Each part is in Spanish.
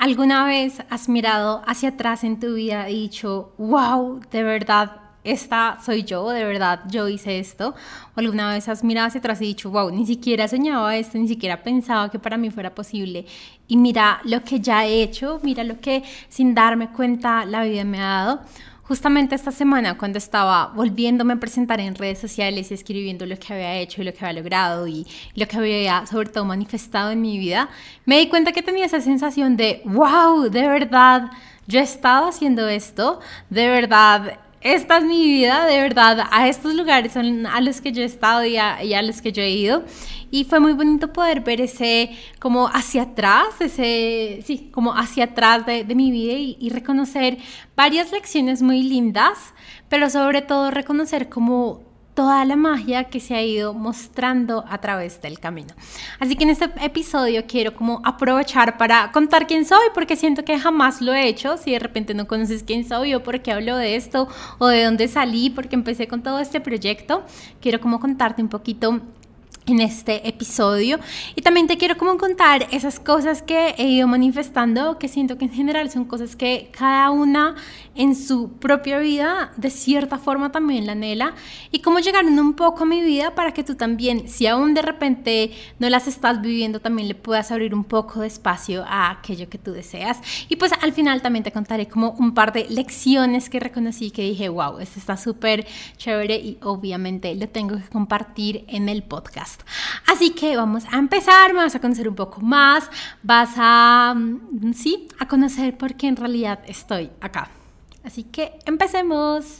¿Alguna vez has mirado hacia atrás en tu vida y dicho, wow, de verdad, esta soy yo, de verdad, yo hice esto? ¿O alguna vez has mirado hacia atrás y dicho, wow, ni siquiera soñaba esto, ni siquiera pensaba que para mí fuera posible? Y mira lo que ya he hecho, mira lo que sin darme cuenta la vida me ha dado. Justamente esta semana, cuando estaba volviéndome a presentar en redes sociales y escribiendo lo que había hecho y lo que había logrado y lo que había sobre todo manifestado en mi vida, me di cuenta que tenía esa sensación de, wow, de verdad, yo he estado haciendo esto, de verdad esta es mi vida, de verdad, a estos lugares son a los que yo he estado y a, los que yo he ido. Y fue muy bonito poder ver ese como hacia atrás, ese, sí, como hacia atrás de, mi vida y, y, reconocer varias lecciones muy lindas, pero sobre todo reconocer como toda la magia que se ha ido mostrando a través del camino. Así que en este episodio quiero como aprovechar para contar quién soy, porque siento que jamás lo he hecho. Si de repente no conoces quién soy o por qué hablo de esto o de dónde salí, porque empecé con todo este proyecto, quiero como contarte un poquito en este episodio y también te quiero como contar esas cosas que he ido manifestando que siento que en general son cosas que cada una en su propia vida de cierta forma también la anhela y cómo llegaron un poco a mi vida para que tú también si aún de repente no las estás viviendo también le puedas abrir un poco de espacio a aquello que tú deseas y pues al final también te contaré como un par de lecciones que reconocí que dije wow esto está súper chévere y obviamente lo tengo que compartir en el podcast Así que vamos a empezar, me vas a conocer un poco más, vas a, mm, sí, a conocer por qué en realidad estoy acá. Así que empecemos.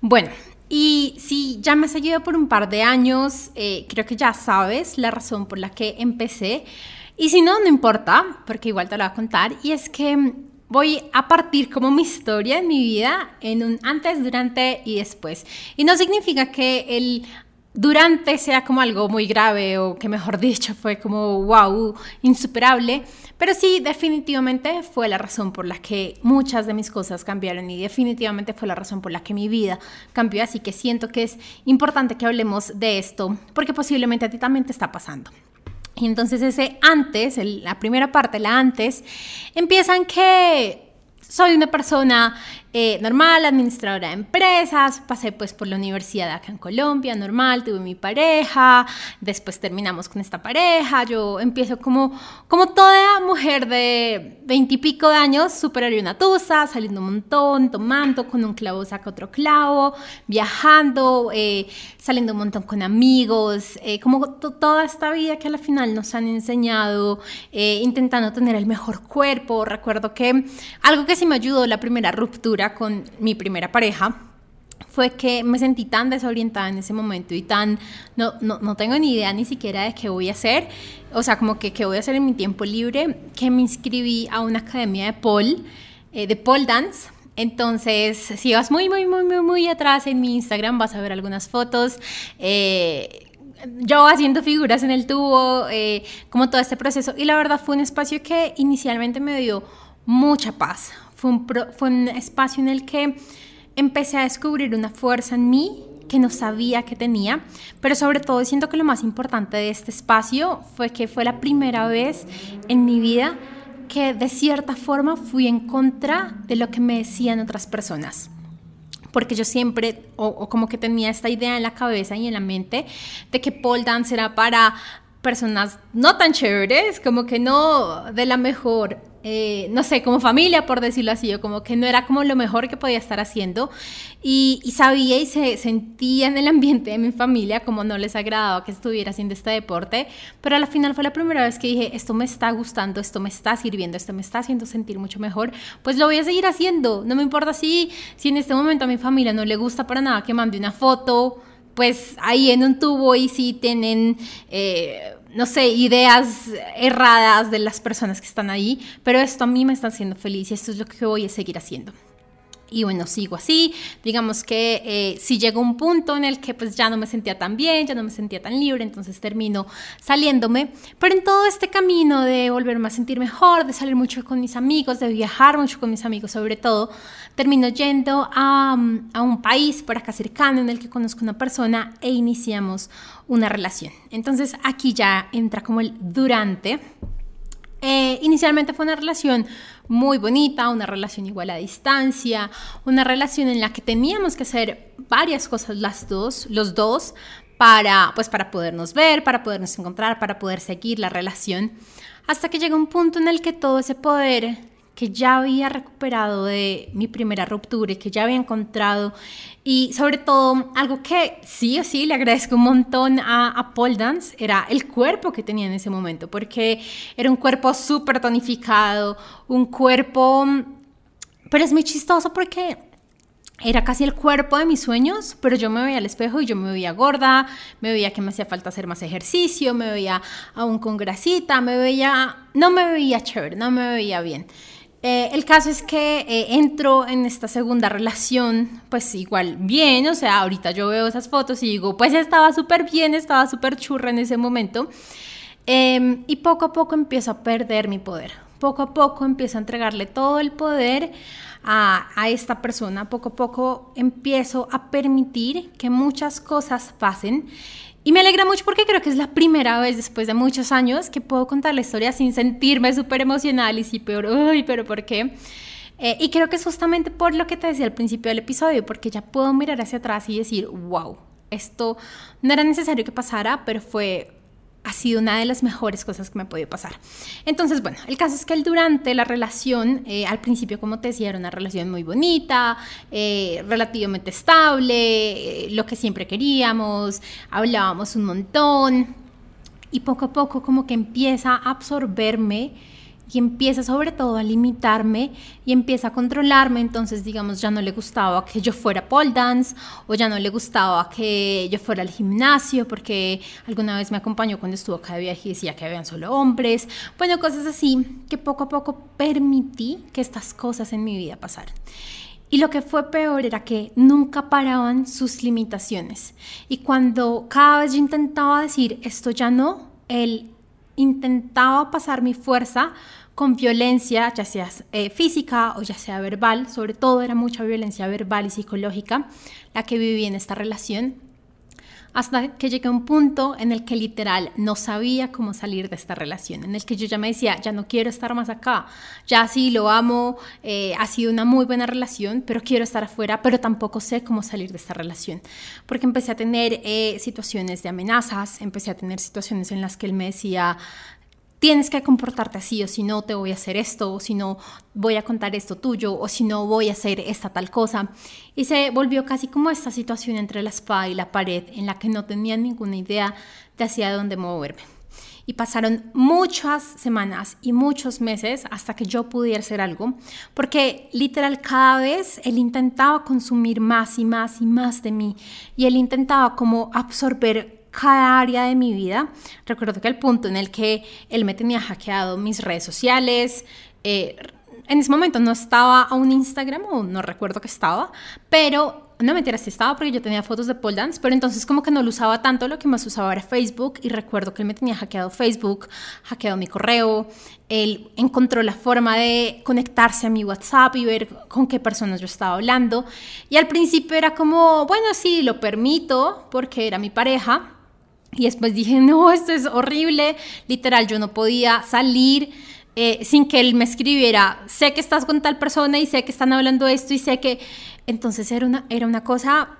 Bueno, y si ya me has seguido por un par de años, eh, creo que ya sabes la razón por la que empecé. Y si no, no importa, porque igual te lo voy a contar. Y es que voy a partir como mi historia en mi vida en un antes, durante y después. Y no significa que el durante sea como algo muy grave o que mejor dicho fue como wow, insuperable, pero sí definitivamente fue la razón por la que muchas de mis cosas cambiaron y definitivamente fue la razón por la que mi vida cambió, así que siento que es importante que hablemos de esto porque posiblemente a ti también te está pasando. Y entonces ese antes, la primera parte, la antes, empiezan que soy una persona eh, normal, administradora de empresas, pasé pues por la universidad acá en Colombia, normal, tuve mi pareja, después terminamos con esta pareja, yo empiezo como, como toda mujer de veintipico de años, súper una tusa, saliendo un montón, tomando, con un clavo saca otro clavo, viajando, eh, saliendo un montón con amigos, eh, como toda esta vida que al final nos han enseñado, intentando tener el mejor cuerpo, recuerdo que algo que sí me ayudó la primera ruptura, con mi primera pareja fue que me sentí tan desorientada en ese momento y tan, no, no, no, tengo ni idea ni siquiera de qué voy a hacer, o sea, como que qué voy a hacer en mi tiempo libre, que me inscribí a una academia de pole, eh, de pole dance. Entonces, si vas muy, muy, muy, muy, muy atrás en mi Instagram, vas a ver algunas fotos. Eh, yo haciendo figuras en el tubo, eh, como todo este proceso. Y la verdad fue un espacio que inicialmente me dio mucha paz, fue un, fue un espacio en el que empecé a descubrir una fuerza en mí que no sabía que tenía, pero sobre todo siento que lo más importante de este espacio fue que fue la primera vez en mi vida que de cierta forma fui en contra de lo que me decían otras personas. Porque yo siempre, o, como que tenía esta idea en la cabeza y en la mente de que pole dance era para personas no tan chéveres, como que no de la mejor eh, no sé, como familia, por decirlo así, o como que no era como lo mejor que podía estar haciendo. Y, sabía y se sentía en el ambiente de mi familia como no les agradaba que estuviera haciendo este deporte, pero al final fue la primera vez que dije, esto me está gustando, esto me está sirviendo, esto me está haciendo sentir mucho mejor, pues lo voy a seguir haciendo. No me importa si, si en este momento a mi familia no le gusta para nada que mande una foto, pues ahí en un tubo y si tienen... Eh, no sé, ideas erradas de las personas que están ahí, pero esto a mí me está haciendo feliz y esto es lo que voy a seguir haciendo. Y bueno, sigo así. Digamos que eh, si llegó un punto en el que pues ya no me sentía tan bien, ya no me sentía tan libre, entonces termino saliéndome. Pero en todo este camino de volverme a sentir mejor, de salir mucho con mis amigos, de viajar mucho con mis amigos sobre todo, termino yendo a, a un país por acá cercano en el que conozco una persona e iniciamos una relación. Entonces aquí ya entra como el durante. Eh, inicialmente fue una relación muy bonita, una relación igual a distancia, una relación en la que teníamos que hacer varias cosas las dos, los dos, para, pues, para podernos ver, para podernos encontrar, para poder seguir la relación, hasta que llega un punto en el que todo ese poder que ya había recuperado de mi primera ruptura y que ya había encontrado. Y sobre todo, algo que sí o sí le agradezco un montón a, a Paul Dance era el cuerpo que tenía en ese momento, porque era un cuerpo súper tonificado, un cuerpo... Pero es muy chistoso porque era casi el cuerpo de mis sueños, pero yo me veía al espejo y yo me veía gorda, me veía que me hacía falta hacer más ejercicio, me veía aún con grasita, me veía, no me veía chévere, no me veía bien. Eh, el caso es que eh, entro en esta segunda relación, pues igual bien, o sea, ahorita yo veo esas fotos y digo, pues estaba súper bien, estaba súper churra en ese momento. Em, y poco a poco empiezo a perder mi poder. Poco a poco empiezo a entregarle todo el poder a, a esta persona. Poco a poco empiezo a permitir que muchas cosas pasen y me alegra mucho porque creo que es la primera vez después de muchos años que puedo contar la historia sin sentirme súper emocional y sí peor, uy, pero ¿por qué? Eh, y creo que es justamente por lo que te decía al principio del episodio, porque ya puedo mirar hacia atrás y decir, wow, esto no era necesario que pasara, pero fue ha sido una de las mejores cosas que me ha podido pasar. Entonces, bueno, el caso es que durante la relación, eh, al principio, como te decía, era una relación muy bonita, eh, relativamente estable, eh, lo que siempre queríamos, hablábamos un montón y poco a poco como que empieza a absorberme y empieza sobre todo a limitarme y empieza a controlarme, entonces digamos ya no le gustaba que yo fuera pole dance o ya no le gustaba que yo fuera al gimnasio porque alguna vez me acompañó cuando estuvo acá de viaje y decía que habían solo hombres, bueno, cosas así que poco a poco permití que estas cosas en mi vida pasaran. Y lo que fue peor era que nunca paraban sus limitaciones. Y cuando cada vez yo intentaba decir esto ya no, él intentaba pasar mi fuerza con violencia, ya sea eh, física o ya sea verbal, sobre todo era mucha violencia verbal y psicológica la que viví en esta relación, hasta que llegué a un punto en el que literal no sabía cómo salir de esta relación, en el que yo ya me decía, ya no quiero estar más acá, ya sí lo amo, eh, ha sido una muy buena relación, pero quiero estar afuera, pero tampoco sé cómo salir de esta relación, porque empecé a tener eh, situaciones de amenazas, empecé a tener situaciones en las que él me decía, tienes que comportarte así o si no te voy a hacer esto o si no voy a contar esto tuyo o si no voy a hacer esta tal cosa. Y se volvió casi como esta situación entre la espada y la pared en la que no tenía ninguna idea de hacia dónde moverme. Y pasaron muchas semanas y muchos meses hasta que yo pudiera hacer algo, porque literal cada vez él intentaba consumir más y más y más de mí y él intentaba como absorber cada área de mi vida. Recuerdo que el punto en el que él me tenía hackeado mis redes sociales, eh, en ese momento no estaba a un Instagram o no recuerdo que estaba, pero no me si estaba porque yo tenía fotos de pole dance, pero entonces como que no lo usaba tanto, lo que más usaba era Facebook y recuerdo que él me tenía hackeado Facebook, hackeado mi correo, él encontró la forma de conectarse a mi WhatsApp y ver con qué personas yo estaba hablando y al principio era como, bueno, sí, lo permito porque era mi pareja, y después dije, no, esto es horrible. Literal, yo no podía salir eh, sin que él me escribiera, sé que estás con tal persona y sé que están hablando esto y sé que... Entonces era una, era una cosa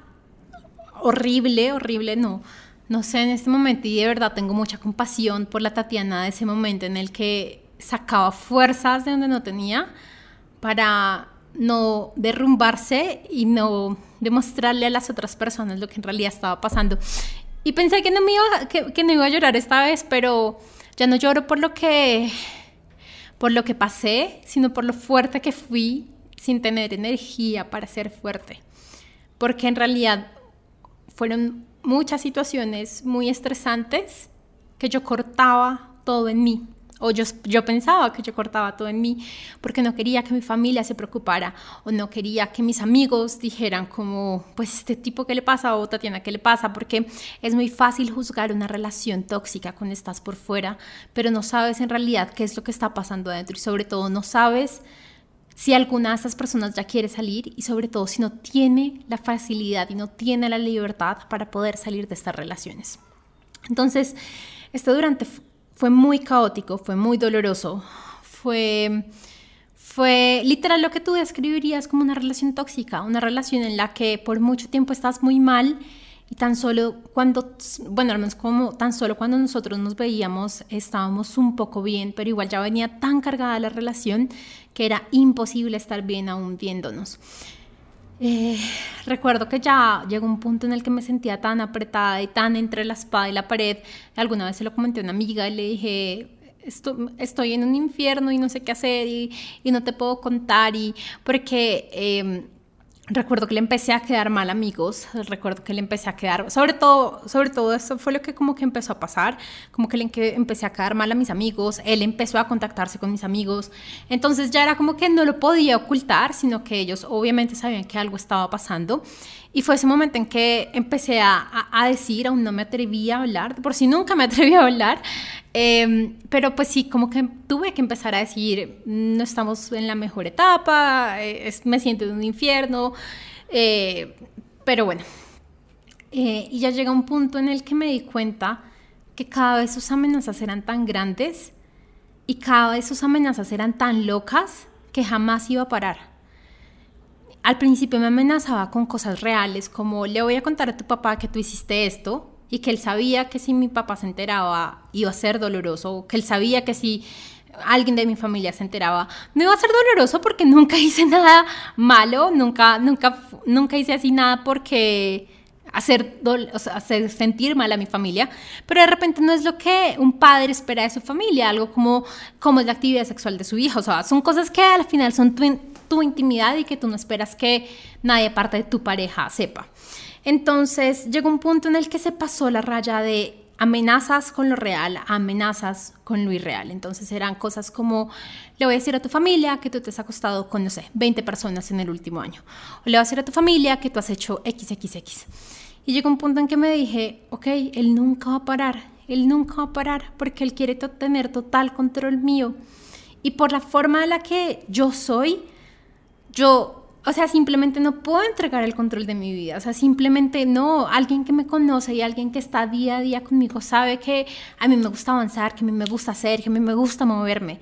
horrible, horrible, no. No sé en este momento y de verdad tengo mucha compasión por la Tatiana de ese momento en el que sacaba fuerzas de donde no tenía para no derrumbarse y no demostrarle a las otras personas lo que en realidad estaba pasando. Y pensé que no, me iba, que, no iba a llorar esta vez, pero ya no lloro por lo que por lo que pasé, sino por lo fuerte que fui sin tener energía para ser fuerte. Porque en realidad fueron muchas situaciones muy estresantes que yo cortaba todo en mí. O yo, yo pensaba que yo cortaba todo en mí porque no quería que mi familia se preocupara o no quería que mis amigos dijeran como, pues este tipo qué le pasa o Tatiana qué le pasa, porque es muy fácil juzgar una relación tóxica cuando estás por fuera, pero no sabes en realidad qué es lo que está pasando adentro y sobre todo no sabes si alguna de esas personas ya quiere salir y sobre todo si no tiene la facilidad y no tiene la libertad para poder salir de estas relaciones. Entonces, esto durante fue muy caótico, fue muy doloroso, fue, fue literal lo que tú describirías como una relación tóxica, una relación en la que por mucho tiempo estás muy mal y tan solo cuando, bueno, al menos como tan solo cuando nosotros nos veíamos estábamos un poco bien, pero igual ya venía tan cargada la relación que era imposible estar bien aún viéndonos. Eh, recuerdo que ya llegó un punto en el que me sentía tan apretada y tan entre la espada y la pared. Alguna vez se lo comenté a una amiga y le dije, estoy en un infierno y no sé qué hacer y, no te puedo contar y porque... Em, recuerdo que le empecé a quedar mal amigos, recuerdo que le empecé a quedar, sobre todo, sobre todo eso fue lo que como que empezó a pasar, como que le empecé a quedar mal a mis amigos, él empezó a contactarse con mis amigos, entonces ya era como que no lo podía ocultar, sino que ellos obviamente sabían que algo estaba pasando y fue ese momento en que empecé a, a, decir, aún no me atrevía a hablar, por si nunca me atreví a hablar, em, pero pues sí, como que tuve que empezar a decir, no estamos en la mejor etapa, eh, me siento en un infierno, eh, pero bueno. Eh, y ya llega un punto en el que me di cuenta que cada vez sus amenazas eran tan grandes y cada vez sus amenazas eran tan locas que jamás iba a parar al principio me amenazaba con cosas reales, como le voy a contar a tu papá que tú hiciste esto y que él sabía que si mi papá se enteraba iba a ser doloroso, que él sabía que si alguien de mi familia se enteraba, no iba a ser doloroso porque nunca hice nada malo, nunca, nunca, nunca hice así nada porque hacer, hacer sentir mal a mi familia, pero de repente no es lo que un padre espera de su familia, algo como, como es la actividad sexual de su hijo, o sea, son cosas que al final son tu intimidad y que tú no esperas que nadie parte de tu pareja sepa. Entonces llegó un punto en el que se pasó la raya de amenazas con lo real amenazas con lo irreal. Entonces eran cosas como, le voy a decir a tu familia que tú te has acostado con, no sé, 20 personas en el último año. O le voy a decir a tu familia que tú has hecho XXX. Y llegó un punto en que me dije, ok, él nunca va a parar, él nunca va a parar porque él quiere tener total control mío. Y por la forma en la que yo soy, yo, o sea, simplemente no puedo entregar el control de mi vida. O sea, simplemente no. Alguien que me conoce y alguien que está día a día conmigo sabe que a mí me gusta avanzar, que a mí me gusta hacer, que a mí me gusta moverme.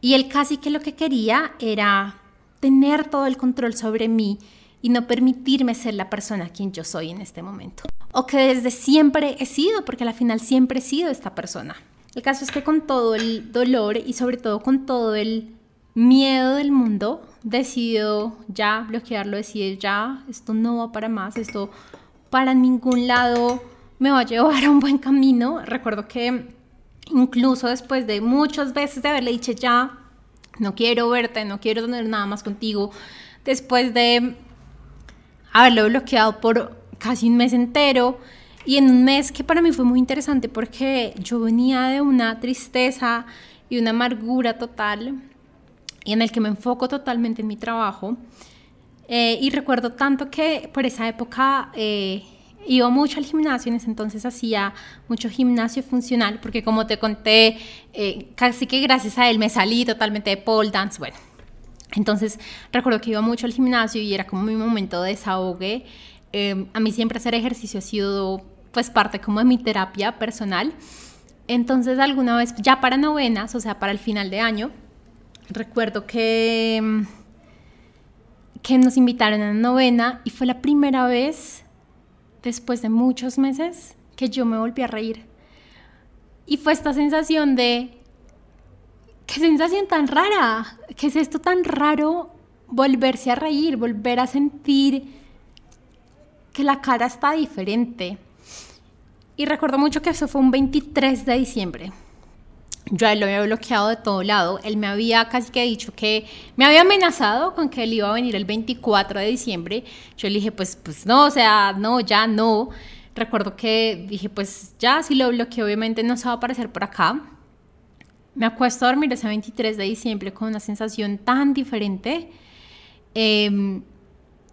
Y él casi que lo que quería era tener todo el control sobre mí y no permitirme ser la persona quien yo soy en este momento. O que desde siempre he sido, porque al final siempre he sido esta persona. El caso es que con todo el dolor y sobre todo con todo el miedo del mundo, decidió ya bloquearlo, decide ya, esto no va para más, esto para ningún lado me va a llevar a un buen camino. Recuerdo que incluso después de muchas veces de haberle dicho ya, no quiero verte, no quiero tener nada más contigo, después de haberlo bloqueado por casi un mes entero, y en un mes que para mí fue muy interesante porque yo venía de una tristeza y una amargura total y en el que me enfoco totalmente en mi trabajo. Eh, y recuerdo tanto que por esa época eh, iba mucho al gimnasio, en ese entonces hacía mucho gimnasio funcional, porque como te conté, eh, casi que gracias a él me salí totalmente de pole dance, bueno. Entonces recuerdo que iba mucho al gimnasio y era como mi momento de desahogue. a mí siempre hacer ejercicio ha sido pues parte como de mi terapia personal. Entonces alguna vez, ya para novenas, o sea, para el final de año, recuerdo que, mm, que nos invitaron a la novena y fue la primera vez después de muchos meses que yo me volví a reír. Y fue esta sensación de, qué sensación tan rara, qué es esto tan raro, volverse a reír, volver a sentir que la cara está diferente. Y recuerdo mucho que eso fue un 23 de diciembre yo a él lo había bloqueado de todo lado. Él me había casi que dicho que me había amenazado con que él iba a venir el 24 de diciembre. Yo le dije, pues, pues no, o sea, no, ya no. Recuerdo que dije, pues ya, si lo bloqueé, obviamente no se va a aparecer por acá. me acuesto a dormir ese 23 de diciembre con una sensación tan diferente. Em,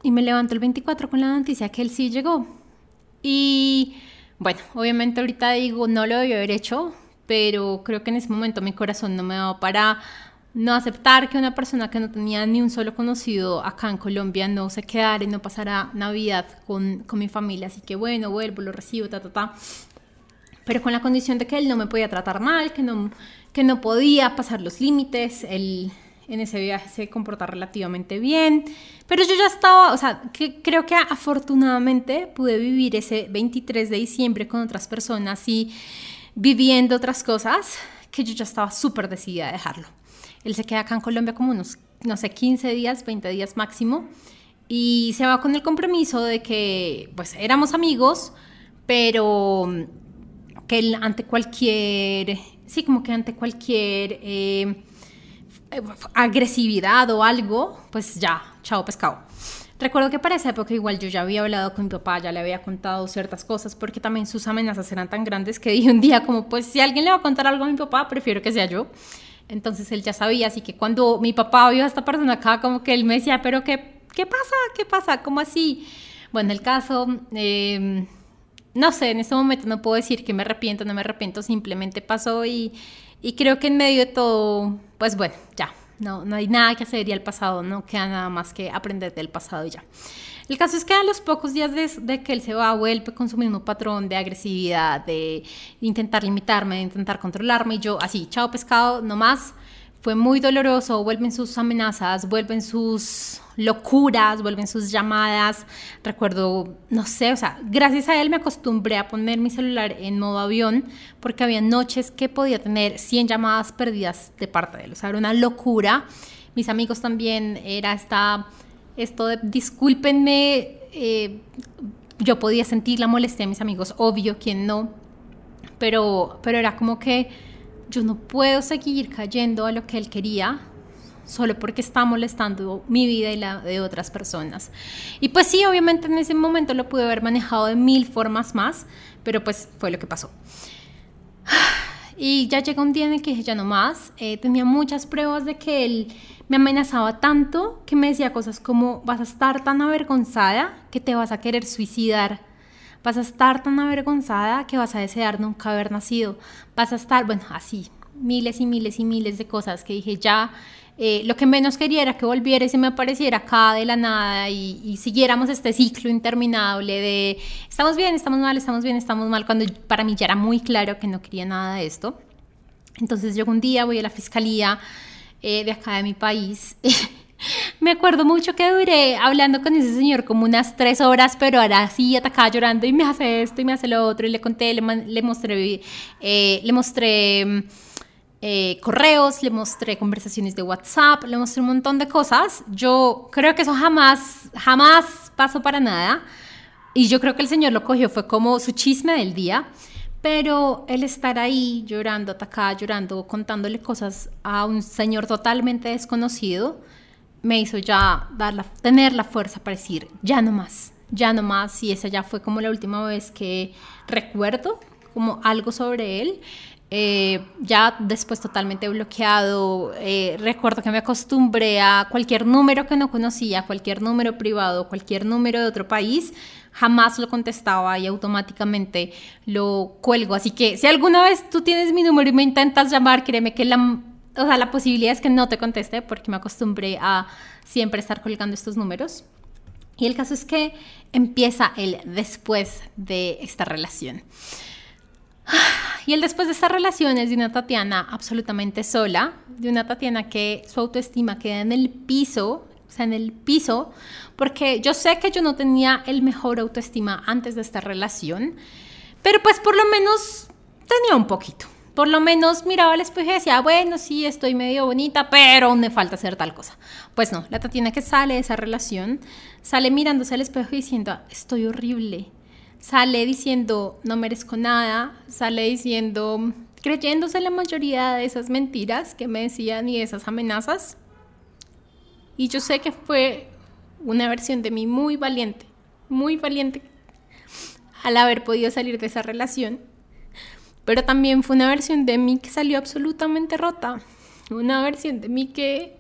y me levanto el 24 con la noticia que él sí llegó. Y bueno, obviamente ahorita digo, no lo debí haber hecho, pero creo que en ese momento mi corazón no me daba para no aceptar que una persona que no tenía ni un solo conocido acá en Colombia no se quedara y no pasara Navidad con, con mi familia. Así que bueno, vuelvo, lo recibo, ta, ta, ta. Pero con la condición de que él no me podía tratar mal, que no, que no podía pasar los límites, él en ese viaje se comporta relativamente bien. Pero yo ya estaba, o sea, que creo que afortunadamente pude vivir ese 23 de diciembre con otras personas y viviendo otras cosas que yo ya estaba súper decidida a dejarlo. Él se queda acá en Colombia como unos, no sé, 15 días, 20 días máximo. Y se va con el compromiso de que, pues, éramos amigos, pero que él ante cualquier, sí, como que ante cualquier eh, agresividad o algo, pues ya, chao pescado. Recuerdo que para esa época igual yo ya había hablado con mi papá, ya le había contado ciertas cosas porque también sus amenazas eran tan grandes que dije un día como pues si alguien le va a contar algo a mi papá, prefiero que sea yo. Entonces él ya sabía, así que cuando mi papá vio a esta persona acá, como que él me decía, pero ¿qué, qué pasa? ¿Qué pasa? ¿Cómo así? Bueno, el caso, em, no sé, en este momento no puedo decir que me arrepiento, no me arrepiento, simplemente pasó y, y creo que en medio de todo, pues bueno, ya, no, no hay nada que hacer y el pasado no queda nada más que aprender del pasado y ya. El caso es que a los pocos días de, que él se va, vuelve con su mismo patrón de agresividad, de intentar limitarme, de intentar controlarme, y yo así, chao pescado, no más. Fue muy doloroso, vuelven sus amenazas, vuelven sus locuras, vuelven sus llamadas. Recuerdo, no sé, o sea, gracias a él me acostumbré a poner mi celular en modo avión porque había noches que podía tener 100 llamadas perdidas de parte de él. O sea, era una locura. Mis amigos también, era esta esto de discúlpenme, eh, yo podía sentir la molestia de mis amigos, obvio, quien no, pero, pero era como que yo no puedo seguir cayendo a lo que él quería solo porque está molestando mi vida y la de otras personas. Y pues sí, obviamente en ese momento lo pude haber manejado de mil formas más, pero pues fue lo que pasó. Y ya llegó un día en el que ya no más, eh, tenía muchas pruebas de que él me amenazaba tanto que me decía cosas como vas a estar tan avergonzada que te vas a querer suicidar, vas a estar tan avergonzada que vas a desear nunca haber nacido, vas a estar, bueno, así, miles y miles y miles de cosas que dije ya. Eh, lo que menos quería era que volviera y se me apareciera acá de la nada y, siguiéramos este ciclo interminable de estamos bien, estamos mal, estamos bien, estamos mal, cuando para mí ya era muy claro que no quería nada de esto. Entonces yo un día, voy a la fiscalía, eh, de acá de mi país. me acuerdo mucho que duré hablando con ese señor como unas tres horas, pero ahora sí atacaba llorando y me hace esto y me hace lo otro y le conté, le, le mostré, eh, le mostré eh, correos, le mostré conversaciones de WhatsApp, le mostré un montón de cosas. Yo creo que eso jamás, jamás pasó para nada. Y yo creo que el señor lo cogió, fue como su chisme del día. Pero el estar ahí llorando, atacada, llorando, contándole cosas a un señor totalmente desconocido, me hizo ya dar tener la fuerza para decir, ya no más, ya no más. Y esa ya fue como la última vez que recuerdo como algo sobre él. Eh, ya después totalmente bloqueado. Eh, recuerdo que me acostumbré a cualquier número que no conocía, cualquier número privado, cualquier número de otro país, jamás lo contestaba y automáticamente lo cuelgo. Así que si alguna vez tú tienes mi número y me intentas llamar, créeme que la, o sea, la posibilidad es que no te conteste porque me acostumbré a siempre estar colgando estos números. Y el caso es que empieza el después de esta relación. Y el después de esta relación es de una Tatiana absolutamente sola, de una Tatiana que su autoestima queda en el piso, o sea, en el piso, porque yo sé que yo no tenía el mejor autoestima antes de esta relación, pero pues por lo menos tenía un poquito. Por lo menos miraba al espejo y decía, bueno, sí, estoy medio bonita, pero me falta hacer tal cosa. Pues no, la Tatiana que sale de esa relación, sale mirándose al espejo y diciendo, estoy horrible. Sale diciendo, no merezco nada. Sale diciendo, creyéndose la mayoría de esas mentiras que me decían y esas amenazas. Y yo sé que fue una versión de mí muy valiente, muy valiente al haber podido salir de esa relación. Pero también fue una versión de mí que salió absolutamente rota. Una versión de mí que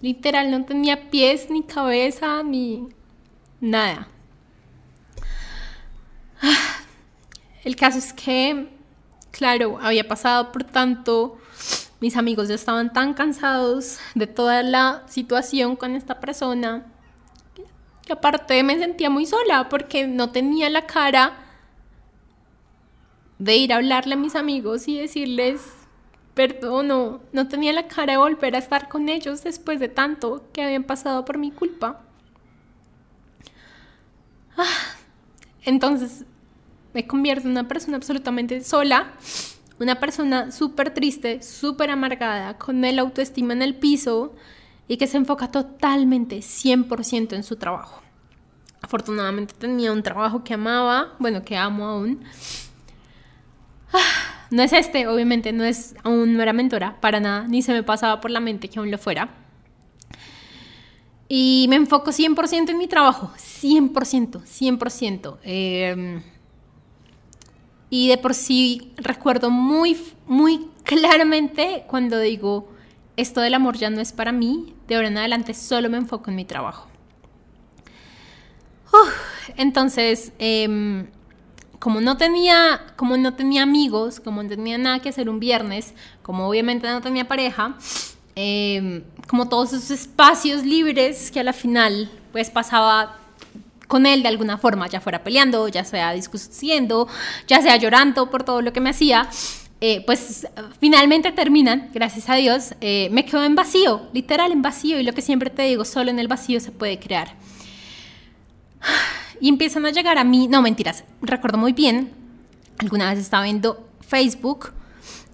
literal no tenía pies, ni cabeza, ni nada. El caso es que, claro, había pasado por tanto, mis amigos ya estaban tan cansados de toda la situación con esta persona, que aparte me sentía muy sola porque no tenía la cara de ir a hablarle a mis amigos y decirles, perdón, no, no tenía la cara de volver a estar con ellos después de tanto que habían pasado por mi culpa. Ah, entonces me convierto en una persona absolutamente sola, una persona súper triste, súper amargada, con el autoestima en el piso y que se enfoca totalmente, 100% en su trabajo. Afortunadamente tenía un trabajo que amaba, bueno, que amo aún. No es este, obviamente, no es aún no era mentora, para nada, ni se me pasaba por la mente que aún lo fuera. Y me enfoco 100% en mi trabajo, 100%, 100%. Eh, y de por sí recuerdo muy, muy claramente cuando digo, esto del amor ya no es para mí, de ahora en adelante solo me enfoco en mi trabajo. entonces, em, como no tenía, como no tenía amigos, como no tenía nada que hacer un viernes, como obviamente no tenía pareja, em, como todos esos espacios libres que a la final pues pasaba con él de alguna forma, ya fuera peleando, ya sea discutiendo, ya sea llorando por todo lo que me hacía, eh, pues finalmente terminan, gracias a Dios, eh, me quedo en vacío, literal en vacío, y lo que siempre te digo, solo en el vacío se puede crear. Y empiezan a llegar a mí, no mentiras, recuerdo muy bien, alguna vez estaba viendo Facebook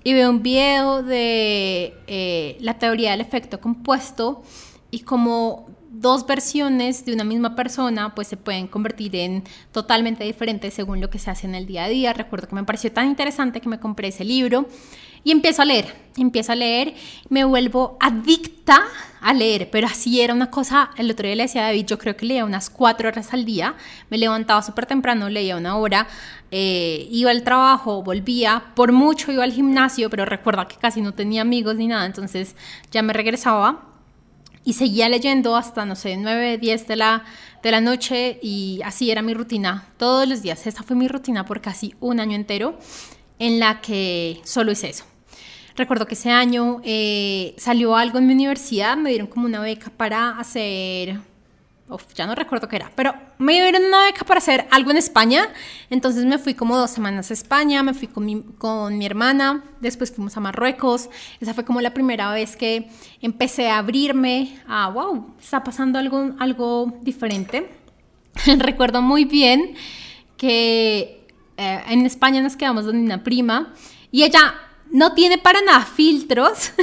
y veo un video de eh, la teoría del efecto compuesto y como dos versiones de una misma persona pues se pueden convertir en totalmente diferentes según lo que se hace en el día a día. Recuerdo que me pareció tan interesante que me compré ese libro y empiezo a leer, empiezo a leer, me vuelvo adicta a leer, pero así era una cosa, el otro día le decía a David, yo creo que leía unas cuatro horas al día, me levantaba súper temprano, leía una hora, eh, iba al trabajo, volvía, por mucho iba al gimnasio, pero recuerda que casi no tenía amigos ni nada, entonces ya me regresaba y seguía leyendo hasta, no sé, 9, 10 de la, de la noche y así era mi rutina todos los días. Esta fue mi rutina por casi un año entero en la que solo hice eso. Recuerdo que ese año eh, salió algo en mi universidad, me dieron como una beca para hacer ya no recuerdo qué era, pero me dieron una beca para hacer algo en España, entonces me fui como dos semanas a España, me fui con mi, con mi hermana, después fuimos a Marruecos, esa fue como la primera vez que empecé a abrirme a, wow, está pasando algo, algo diferente. recuerdo muy bien que eh, en España nos quedamos donde una prima y ella no tiene para nada filtros.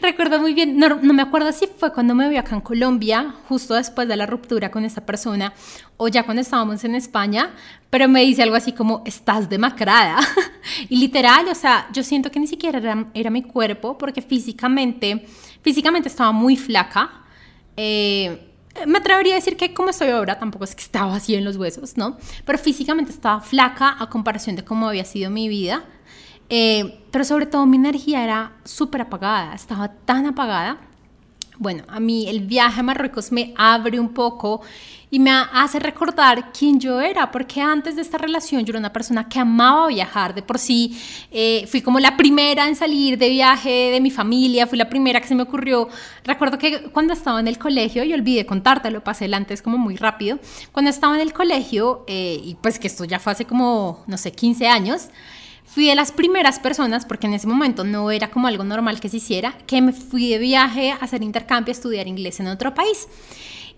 Recuerdo muy bien, no, me acuerdo si fue cuando me vi acá en Colombia, justo después de la ruptura con esta persona, o ya cuando estábamos en España, pero me dice algo así como, estás demacrada. y literal, o sea, yo siento que ni siquiera era, mi cuerpo, porque físicamente, físicamente estaba muy flaca. Eh, me atrevería a decir que como estoy ahora, tampoco es que estaba así en los huesos, ¿no? Pero físicamente estaba flaca a comparación de cómo había sido mi vida. Eh, pero sobre todo mi energía era súper apagada, estaba tan apagada. Bueno, a mí el viaje a Marruecos me abre un poco y me hace recordar quién yo era, porque antes de esta relación yo era una persona que amaba viajar, de por sí eh, fui como la primera en salir de viaje de mi familia, fui la primera que se me ocurrió. Recuerdo que cuando estaba en el colegio, y olvidé contarte, lo pasé antes como muy rápido, cuando estaba en el colegio, eh, y pues que esto ya fue hace como, no sé, 15 años, Fui de las primeras personas, porque en ese momento no era como algo normal que se hiciera, que me fui de viaje a hacer intercambio, a estudiar inglés en otro país.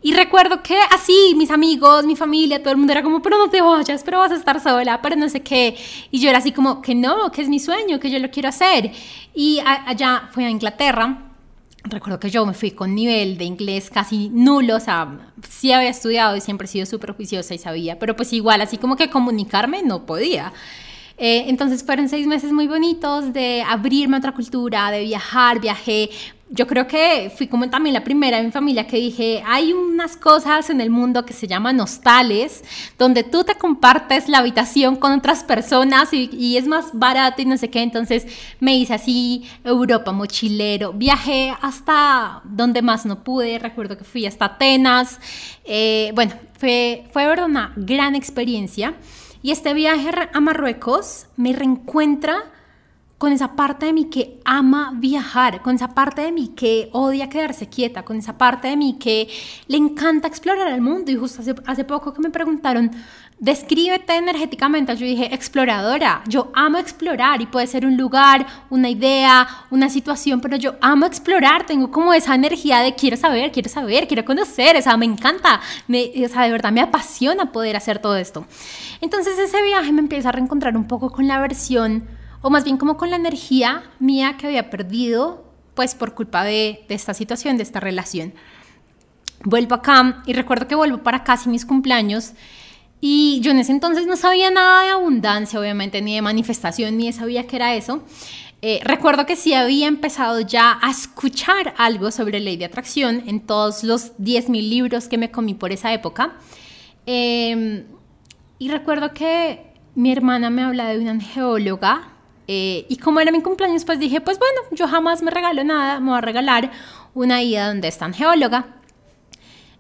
Y recuerdo que así, mis amigos, mi familia, todo el mundo era como, pero no te vayas, pero vas a estar sola, pero no sé qué. Y yo era así como, que no, que es mi sueño, que yo lo quiero hacer. Y allá fui a Inglaterra. Recuerdo que yo me fui con nivel de inglés casi nulo, o sea, sí había estudiado y siempre he sido súper juiciosa y sabía, pero pues igual, así como que comunicarme no podía. Eh, entonces fueron seis meses muy bonitos de abrirme a otra cultura, de viajar, viajé yo creo que fui como también la primera en mi familia que dije, hay unas cosas en el mundo que se llaman hostales, donde tú te compartes la habitación con otras personas y, es más barato y no sé qué. Entonces me hice así, Europa, mochilero, viajé hasta donde más no pude, recuerdo que fui hasta Atenas. Eh, bueno, fue, fue una gran experiencia. Y este viaje a Marruecos me reencuentra con esa parte de mí que ama viajar, con esa parte de mí que odia quedarse quieta, con esa parte de mí que le encanta explorar el mundo. Y justo hace, hace poco que me preguntaron, descríbete energéticamente, yo dije, exploradora, yo amo explorar y puede ser un lugar, una idea, una situación, pero yo amo explorar, tengo como esa energía de quiero saber, quiero saber, quiero conocer, o sea, me encanta, me, o sea, de verdad me apasiona poder hacer todo esto. Entonces ese viaje me empieza a reencontrar un poco con la versión o más bien como con la energía mía que había perdido, pues por culpa de, esta situación, de esta relación. Vuelvo acá y recuerdo que vuelvo para casi mis cumpleaños y yo en ese entonces no sabía nada de abundancia, obviamente, ni de manifestación, ni sabía qué era eso. Eh, recuerdo que sí había empezado ya a escuchar algo sobre ley de atracción en todos los 10.000 libros que me comí por esa época. Em, y recuerdo que mi hermana me habla de una geóloga eh, y como era mi cumpleaños, pues dije, pues bueno, yo jamás me regalo nada, me voy a regalar una ida donde está geóloga.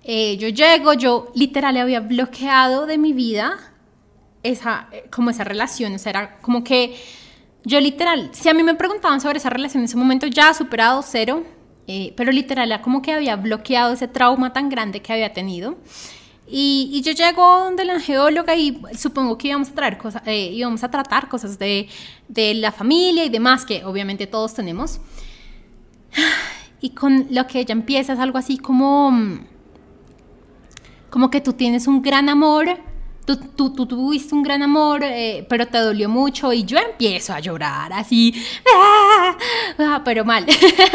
Eh, yo llego, yo literal había bloqueado de mi vida esa, eh, como esa relación, o sea, era como que yo literal, si a mí me preguntaban sobre esa relación en ese momento, ya superado cero, pero literal era como que había bloqueado ese trauma tan grande que había tenido. Y, yo llego donde la geóloga y supongo que íbamos a, traer cosas, eh, íbamos a tratar cosas de, de la familia y demás, que obviamente todos tenemos. Y con lo que ella empieza es algo así como, como que tú tienes un gran amor, tú, tú, tú tuviste un gran amor, eh, pero te dolió mucho y yo empiezo a llorar así, ¡ah! Ah, pero mal.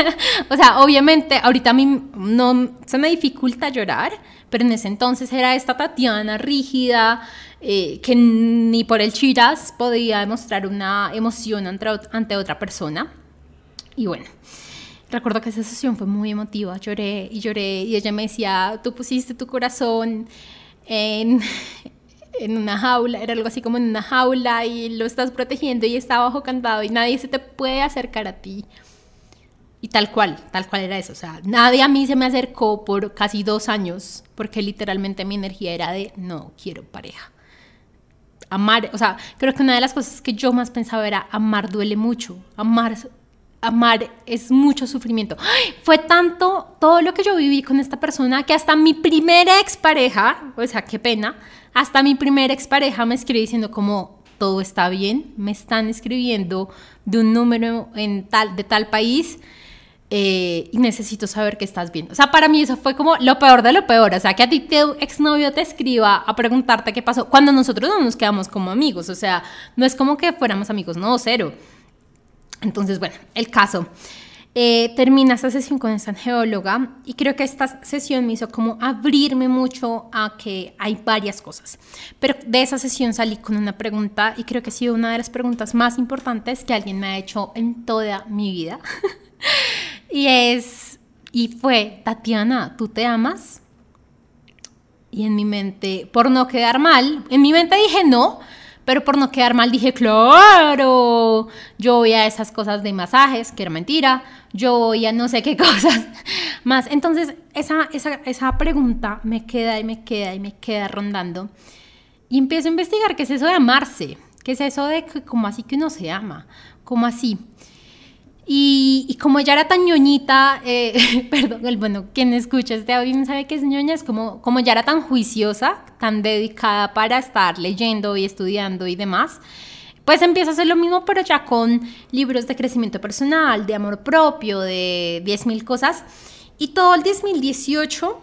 o sea, obviamente ahorita a mí no se me dificulta llorar, pero en ese entonces era esta Tatiana rígida, eh, que ni por el chiras podía demostrar una emoción ante, ante otra persona. Y bueno, recuerdo que esa sesión fue muy emotiva, lloré y lloré y ella me decía, tú pusiste tu corazón en, en una jaula, era algo así como en una jaula y lo estás protegiendo y está abajo cantado y nadie se te puede acercar a ti. Y tal cual, tal cual era eso. O sea, nadie a mí se me acercó por casi dos años porque literalmente mi energía era de no quiero pareja. Amar, o sea, creo que una de las cosas que yo más pensaba era amar duele mucho. Amar, amar es mucho sufrimiento. Fue tanto todo lo que yo viví con esta persona que hasta mi primera expareja, o sea, qué pena, hasta mi primera expareja me escribió diciendo como todo está bien, me están escribiendo de un número en tal, de tal país eh, y necesito saber qué estás viendo. O sea, para mí eso fue como lo peor de lo peor. O sea, que a ti tu exnovio te escriba a preguntarte qué pasó cuando nosotros no nos quedamos como amigos. O sea, no es como que fuéramos amigos, no, cero. Entonces, bueno, el caso. Eh, termina esta sesión con esta geóloga y creo que esta sesión me hizo como abrirme mucho a que hay varias cosas. Pero de esa sesión salí con una pregunta y creo que ha sido una de las preguntas más importantes que alguien me ha hecho en toda mi vida. Y es, y fue, Tatiana, ¿tú te amas? Y en mi mente, por no quedar mal, en mi mente dije no, pero por no quedar mal dije, claro, yo voy a esas cosas de masajes, que era mentira, yo voy a no sé qué cosas más. Entonces, esa, esa, esa pregunta me queda y me queda y me queda rondando. Y empiezo a investigar qué es eso de amarse, qué es eso de como así que uno se ama, como así. Y, como ella era tan ñoñita, eh, perdón, bueno, quien escucha este audio sabe que es ñoña, es como, como ya era tan juiciosa, tan dedicada para estar leyendo y estudiando y demás, pues empieza a hacer lo mismo, pero ya con libros de crecimiento personal, de amor propio, de 10.000 cosas. Y todo el 2018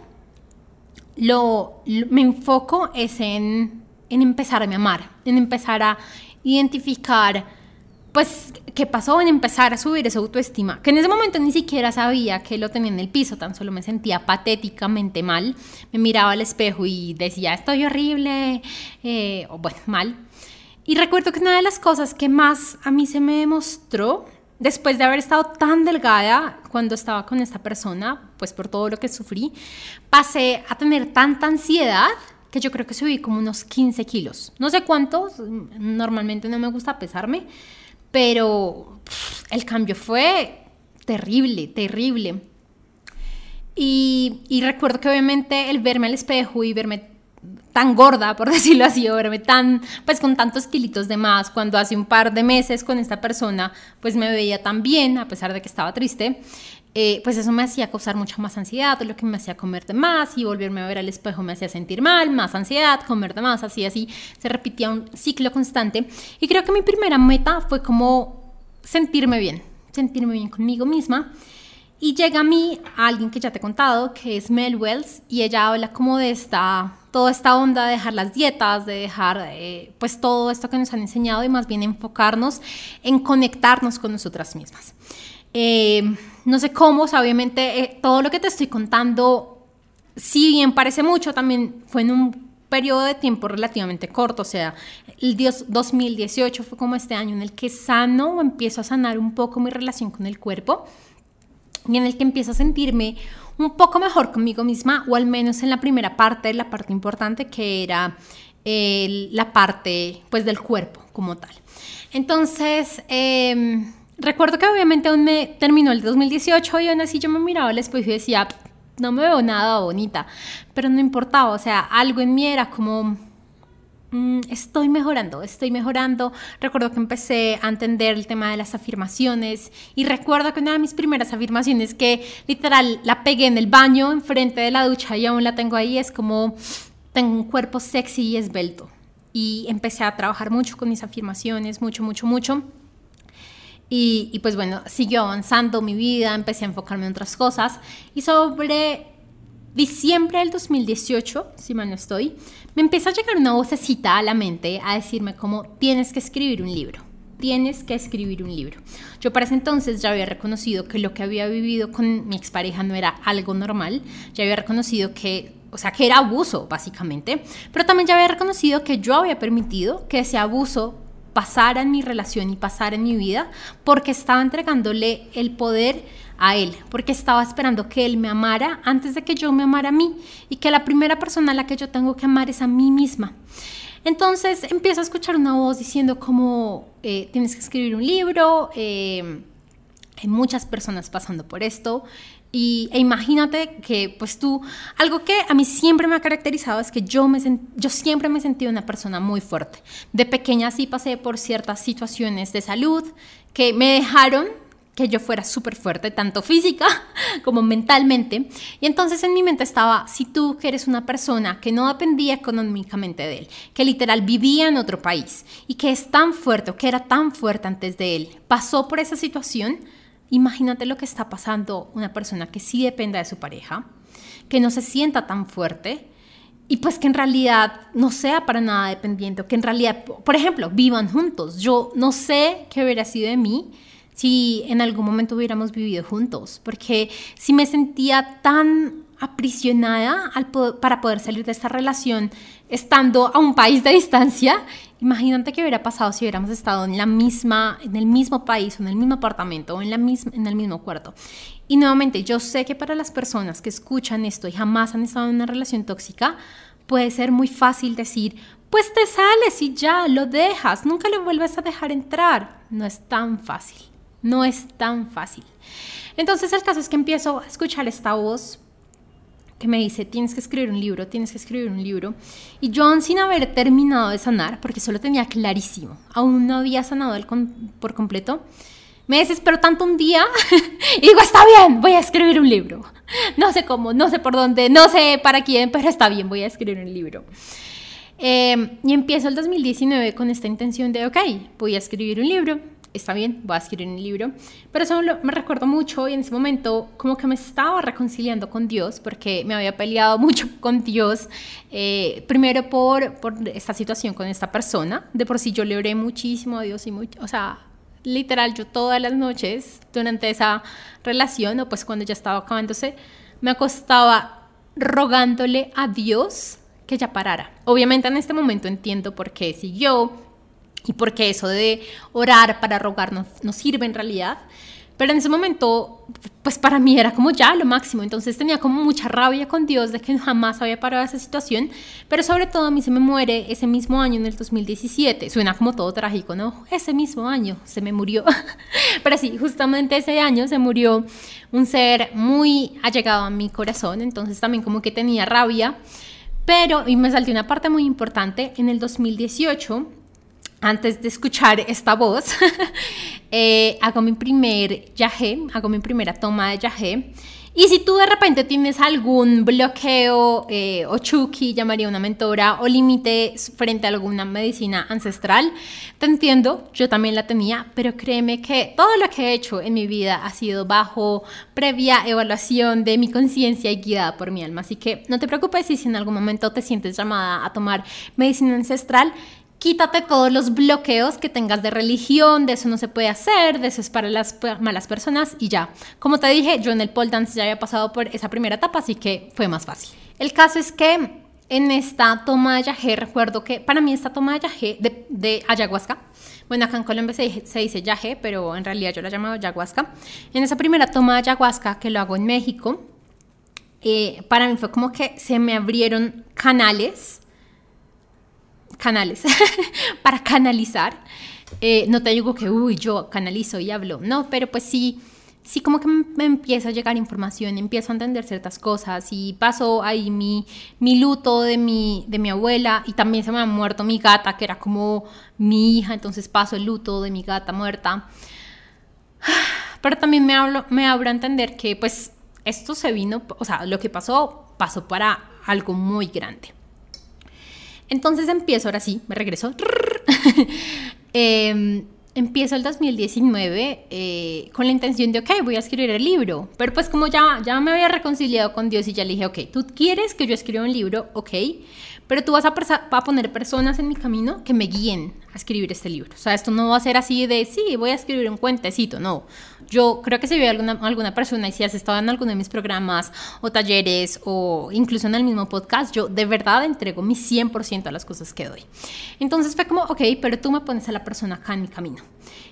lo, lo, me enfoco es en, en empezar a amar, en empezar a identificar pues, ¿qué pasó en empezar a subir esa autoestima? Que en ese momento ni siquiera sabía que lo tenía en el piso, tan solo me sentía patéticamente mal. Me miraba al espejo y decía, estoy horrible, eh, o bueno, mal. Y recuerdo que una de las cosas que más a mí se me demostró después de haber estado tan delgada cuando estaba con esta persona, pues por todo lo que sufrí, pasé a tener tanta ansiedad que yo creo que subí como unos 15 kilos. No sé cuántos, normalmente no me gusta pesarme, pero el cambio fue terrible, terrible. Y, y, recuerdo que obviamente el verme al espejo y verme tan gorda, por decirlo así, o verme tan, pues con tantos kilitos de más, cuando hace un par de meses con esta persona, pues me veía tan bien, a pesar de que estaba triste, eh, pues eso me hacía causar mucha más ansiedad, lo que me hacía comer de más y volverme a ver al espejo me hacía sentir mal, más ansiedad, comer de más, así, así, se repetía un ciclo constante. Y creo que mi primera meta fue como sentirme bien, sentirme bien conmigo misma. Y llega a mí alguien que ya te he contado, que es Mel Wells, y ella habla como de esta, toda esta onda de dejar las dietas, de dejar eh, pues todo esto que nos han enseñado y más bien enfocarnos en conectarnos con nosotras mismas. Eh, no sé cómo, obviamente eh, todo lo que te estoy contando, si bien parece mucho, también fue en un periodo de tiempo relativamente corto, o sea, el 2018 fue como este año en el que sano o empiezo a sanar un poco mi relación con el cuerpo y en el que empiezo a sentirme un poco mejor conmigo misma, o al menos en la primera parte, la parte importante que era la parte pues del cuerpo como tal. Entonces, eh, recuerdo que obviamente aún me terminó el 2018 y aún así yo me miraba al espejo y decía, no me veo nada bonita, pero no importaba, o sea, algo en mí era como, mm, estoy mejorando, estoy mejorando. Recuerdo que empecé a entender el tema de las afirmaciones y recuerdo que una de mis primeras afirmaciones que literal la pegué en el baño, enfrente de la ducha y aún la tengo ahí, es como, tengo un cuerpo sexy y esbelto. Y empecé a trabajar mucho con mis afirmaciones, mucho, mucho, mucho. Y, pues bueno, siguió avanzando mi vida, empecé a enfocarme en otras cosas. Y sobre diciembre del 2018, si mal no estoy, me empieza a llegar una vocecita a la mente a decirme como tienes que escribir un libro, tienes que escribir un libro. Yo para ese entonces ya había reconocido que lo que había vivido con mi expareja no era algo normal, ya había reconocido que, o sea, que era abuso básicamente, pero también ya había reconocido que yo había permitido que ese abuso pasara en mi relación y pasara en mi vida, porque estaba entregándole el poder a él, porque estaba esperando que él me amara antes de que yo me amara a mí y que la primera persona a la que yo tengo que amar es a mí misma. Entonces empiezo a escuchar una voz diciendo como eh, tienes que escribir un libro, eh, hay muchas personas pasando por esto, y, e imagínate que pues tú, algo que a mí siempre me ha caracterizado es que yo, me yo siempre me he sentido una persona muy fuerte. De pequeña sí pasé por ciertas situaciones de salud que me dejaron que yo fuera súper fuerte, tanto física como mentalmente. Y entonces en mi mente estaba, si tú que eres una persona que no dependía económicamente de él, que literal vivía en otro país y que es tan fuerte o que era tan fuerte antes de él, pasó por esa situación, Imagínate lo que está pasando una persona que sí dependa de su pareja, que no se sienta tan fuerte y pues que en realidad no sea para nada dependiente, que en realidad, por ejemplo, vivan juntos. Yo no sé qué hubiera sido de mí si en algún momento hubiéramos vivido juntos, porque si me sentía tan aprisionada para poder salir de esta relación estando a un país de distancia, Imagínate qué hubiera pasado si hubiéramos estado en la misma, en el mismo país, en el mismo apartamento, o en, la misma, en el mismo cuarto. Y nuevamente, yo sé que para las personas que escuchan esto y jamás han estado en una relación tóxica, puede ser muy fácil decir, pues te sales y ya, lo dejas, nunca lo vuelves a dejar entrar. No es tan fácil, no es tan fácil. Entonces el caso es que empiezo a escuchar esta voz que me dice, tienes que escribir un libro, tienes que escribir un libro. Y yo sin haber terminado de sanar, porque solo tenía clarísimo, aún no había sanado por completo, me desespero tanto un día y digo, está bien, voy a escribir un libro. No sé cómo, no sé por dónde, no sé para quién, pero está bien, voy a escribir un libro. Eh, y empiezo el 2019 con esta intención de, ok, voy a escribir un libro está bien, voy a escribir un libro, pero eso me recuerdo mucho y en ese momento como que me estaba reconciliando con Dios porque me había peleado mucho con Dios, eh, primero por, por esta situación con esta persona, de por sí yo le oré muchísimo a Dios y mucho, o sea, literal yo todas las noches durante esa relación o pues cuando ya estaba acabándose, me acostaba rogándole a Dios que ya parara. Obviamente en este momento entiendo por qué siguió, y porque eso de orar para rogar no, no sirve en realidad. Pero en ese momento, pues para mí era como ya lo máximo. Entonces tenía como mucha rabia con Dios de que jamás había parado esa situación. Pero sobre todo a mí se me muere ese mismo año, en el 2017. Suena como todo trágico, ¿no? Ese mismo año se me murió. pero sí, justamente ese año se murió un ser muy allegado a mi corazón. Entonces también como que tenía rabia. Pero, y me salté una parte muy importante, en el 2018 antes de escuchar esta voz, eh, hago mi primer yagé, hago mi primera toma de yagé. Y si tú de repente tienes algún bloqueo eh, o chuki, llamaría una mentora, o límite frente a alguna medicina ancestral, te entiendo, yo también la tenía, pero créeme que todo lo que he hecho en mi vida ha sido bajo previa evaluación de mi conciencia y guiada por mi alma. Así que no te preocupes si en algún momento te sientes llamada a tomar medicina ancestral quítate todos los bloqueos que tengas de religión, de eso no se puede hacer, de eso es para las malas personas y ya. Como te dije, yo en el pole dance ya había pasado por esa primera etapa, así que fue más fácil. El caso es que en esta toma de yagé, recuerdo que para mí esta toma de yagé, de, ayahuasca, bueno, acá en Colombia se, dice yagé, pero en realidad yo la llamo ayahuasca. En esa primera toma de ayahuasca que lo hago en México, eh, para mí fue como que se me abrieron canales canales para canalizar. Eh, no te digo que, uy, yo canalizo y hablo, no, pero pues sí, sí como que me empieza a llegar información, empiezo a entender ciertas cosas y paso ahí mi, mi luto de mi, de mi abuela y también se me ha muerto mi gata, que era como mi hija, entonces paso el luto de mi gata muerta. Pero también me, hablo, me abro a entender que pues esto se vino, o sea, lo que pasó pasó para algo muy grande. Entonces empiezo, ahora sí, me regreso. Em, empiezo el 2019 eh, con la intención de, ok, voy a escribir el libro. Pero pues como ya, ya me había reconciliado con Dios y ya le dije, ok, tú quieres que yo escriba un libro, ok, pero tú vas a, a, poner personas en mi camino que me guíen a escribir este libro. O sea, esto no va a ser así de, sí, voy a escribir un cuentecito, no. Yo creo que si ve alguna, alguna persona y si has estado en alguno de mis programas o talleres o incluso en el mismo podcast, yo de verdad entrego mi 100% a las cosas que doy. Entonces fue como, ok, pero tú me pones a la persona acá en mi camino.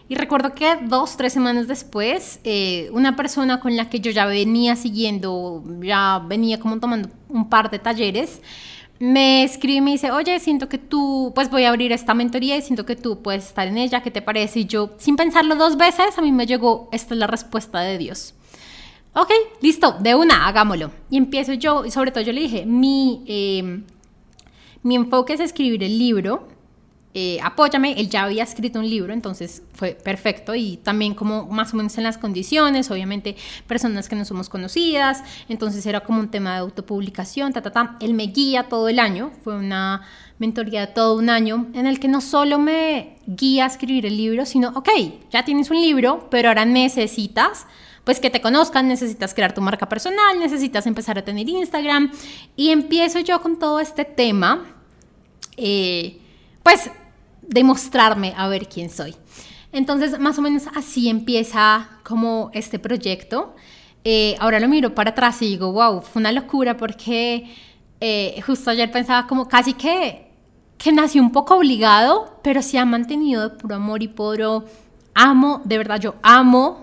Y recuerdo que dos, tres semanas después, eh, una persona con la que yo ya venía siguiendo, ya venía como tomando un par de talleres, me escribe y me dice, oye, siento que tú, pues voy a abrir esta mentoría y siento que tú puedes estar en ella, ¿qué te parece? Y yo, sin pensarlo dos veces, a mí me llegó, esta es la respuesta de Dios. Ok, listo, de una, hagámoslo. Y empiezo yo, y sobre todo yo le dije, mi, eh, mi enfoque es escribir el libro, eh, apóyame, él ya había escrito un libro, entonces fue perfecto y también como más o menos en las condiciones, obviamente personas que no somos conocidas, entonces era como un tema de autopublicación, ta, ta, ta. Él me guía todo el año, fue una mentoría de todo un año en el que no solo me guía a escribir el libro, sino, ok, ya tienes un libro, pero ahora necesitas pues que te conozcan, necesitas crear tu marca personal, necesitas empezar a tener Instagram y empiezo yo con todo este tema. Eh, pues demostrarme a ver quién soy. Entonces, más o menos así empieza como este proyecto. Eh, ahora lo miro para atrás y digo, wow, fue una locura porque eh, justo ayer pensaba como casi que, que nació un poco obligado, pero se ha mantenido de puro amor y puro amo, de verdad yo amo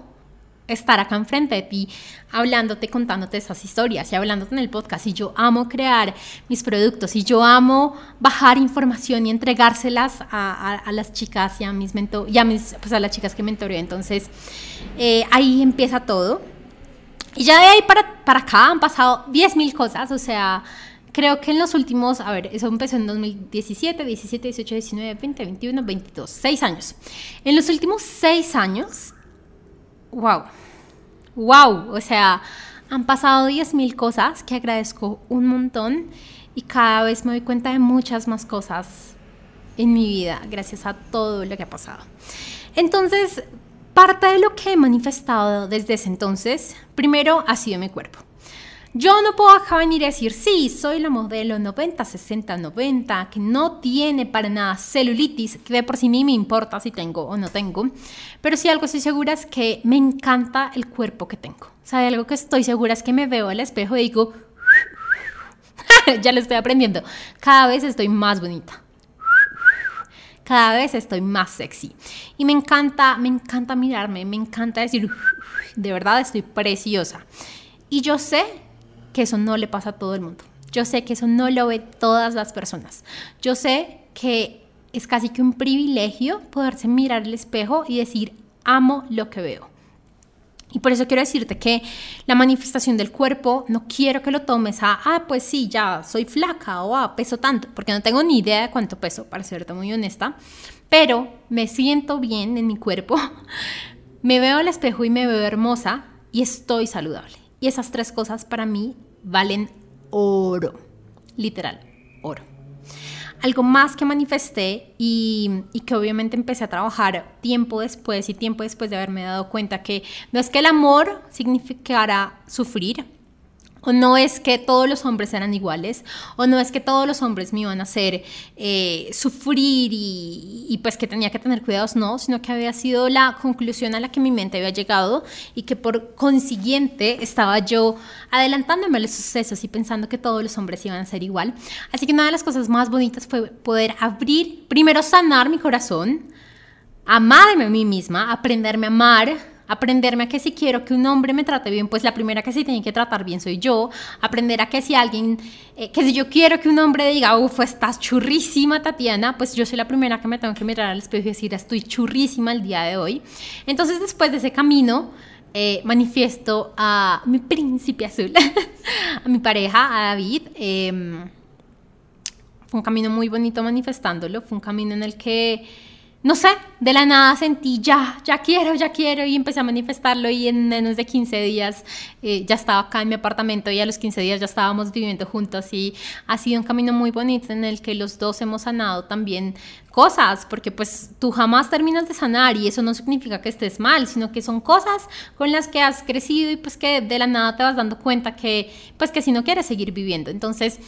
estar acá enfrente de ti, hablándote, contándote esas historias y hablándote en el podcast. Y yo amo crear mis productos y yo amo bajar información y entregárselas a, las chicas y a mis mento y a mis, pues a las chicas que mentoreo. Entonces, eh, ahí empieza todo. Y ya de ahí para, para acá han pasado 10.000 cosas, o sea, creo que en los últimos, a ver, eso empezó en 2017, 17, 18, 19, 20, 21, 22, 6 años. En los últimos 6 años wow, wow, o sea, han pasado 10.000 cosas que agradezco un montón y cada vez me doy cuenta de muchas más cosas en mi vida gracias a todo lo que ha pasado. Entonces, parte de lo que he manifestado desde ese entonces, primero ha sido mi cuerpo. Yo no puedo acá venir a decir, sí, soy la modelo 90, 60, 90, que no tiene para nada celulitis, que de por sí ni me importa si tengo o no tengo, pero sí algo estoy segura es que me encanta el cuerpo que tengo. O algo que estoy segura es que me veo al espejo y digo, ya lo estoy aprendiendo, cada vez estoy más bonita. cada vez estoy más sexy. Y me encanta, me encanta mirarme, me encanta decir, de verdad estoy preciosa. Y yo sé que eso no le pasa a todo el mundo. Yo sé que eso no lo ve todas las personas. Yo sé que es casi que un privilegio poderse mirar al espejo y decir, amo lo que veo. Y por eso quiero decirte que la manifestación del cuerpo no quiero que lo tomes a, ah, pues sí, ya soy flaca o ah, peso tanto, porque no tengo ni idea de cuánto peso, para serte muy honesta, pero me siento bien en mi cuerpo, me veo al espejo y me veo hermosa y estoy saludable. Y esas tres cosas para mí valen oro, literal, oro. Algo más que manifesté y, que obviamente empecé a trabajar tiempo después y tiempo después de haberme dado cuenta que no es que el amor significara sufrir, o no es que todos los hombres eran iguales, o no es que todos los hombres me iban a hacer eh, sufrir y, pues que tenía que tener cuidados, no, sino que había sido la conclusión a la que mi mente había llegado y que por consiguiente estaba yo adelantándome a los sucesos y pensando que todos los hombres iban a ser igual. Así que una de las cosas más bonitas fue poder abrir, primero sanar mi corazón, amarme a mí misma, aprenderme a amar, aprenderme a que si quiero que un hombre me trate bien, pues la primera que sí tiene que tratar bien soy yo, aprender a que si alguien, eh, que si yo quiero que un hombre diga, uff, estás churrísima Tatiana, pues yo soy la primera que me tengo que mirar al espejo y decir, estoy churrísima el día de hoy. Entonces después de ese camino, eh, manifiesto a mi príncipe azul, a mi pareja, a David. Em, fue un camino muy bonito manifestándolo, fue un camino en el que no sé, de la nada sentí ya, ya quiero, ya quiero y empecé a manifestarlo y en menos de 15 días eh, ya estaba acá en mi apartamento y a los 15 días ya estábamos viviendo juntos y ha sido un camino muy bonito en el que los dos hemos sanado también cosas, porque pues tú jamás terminas de sanar y eso no significa que estés mal, sino que son cosas con las que has crecido y pues que de la nada te vas dando cuenta que pues que si no quieres seguir viviendo. Entonces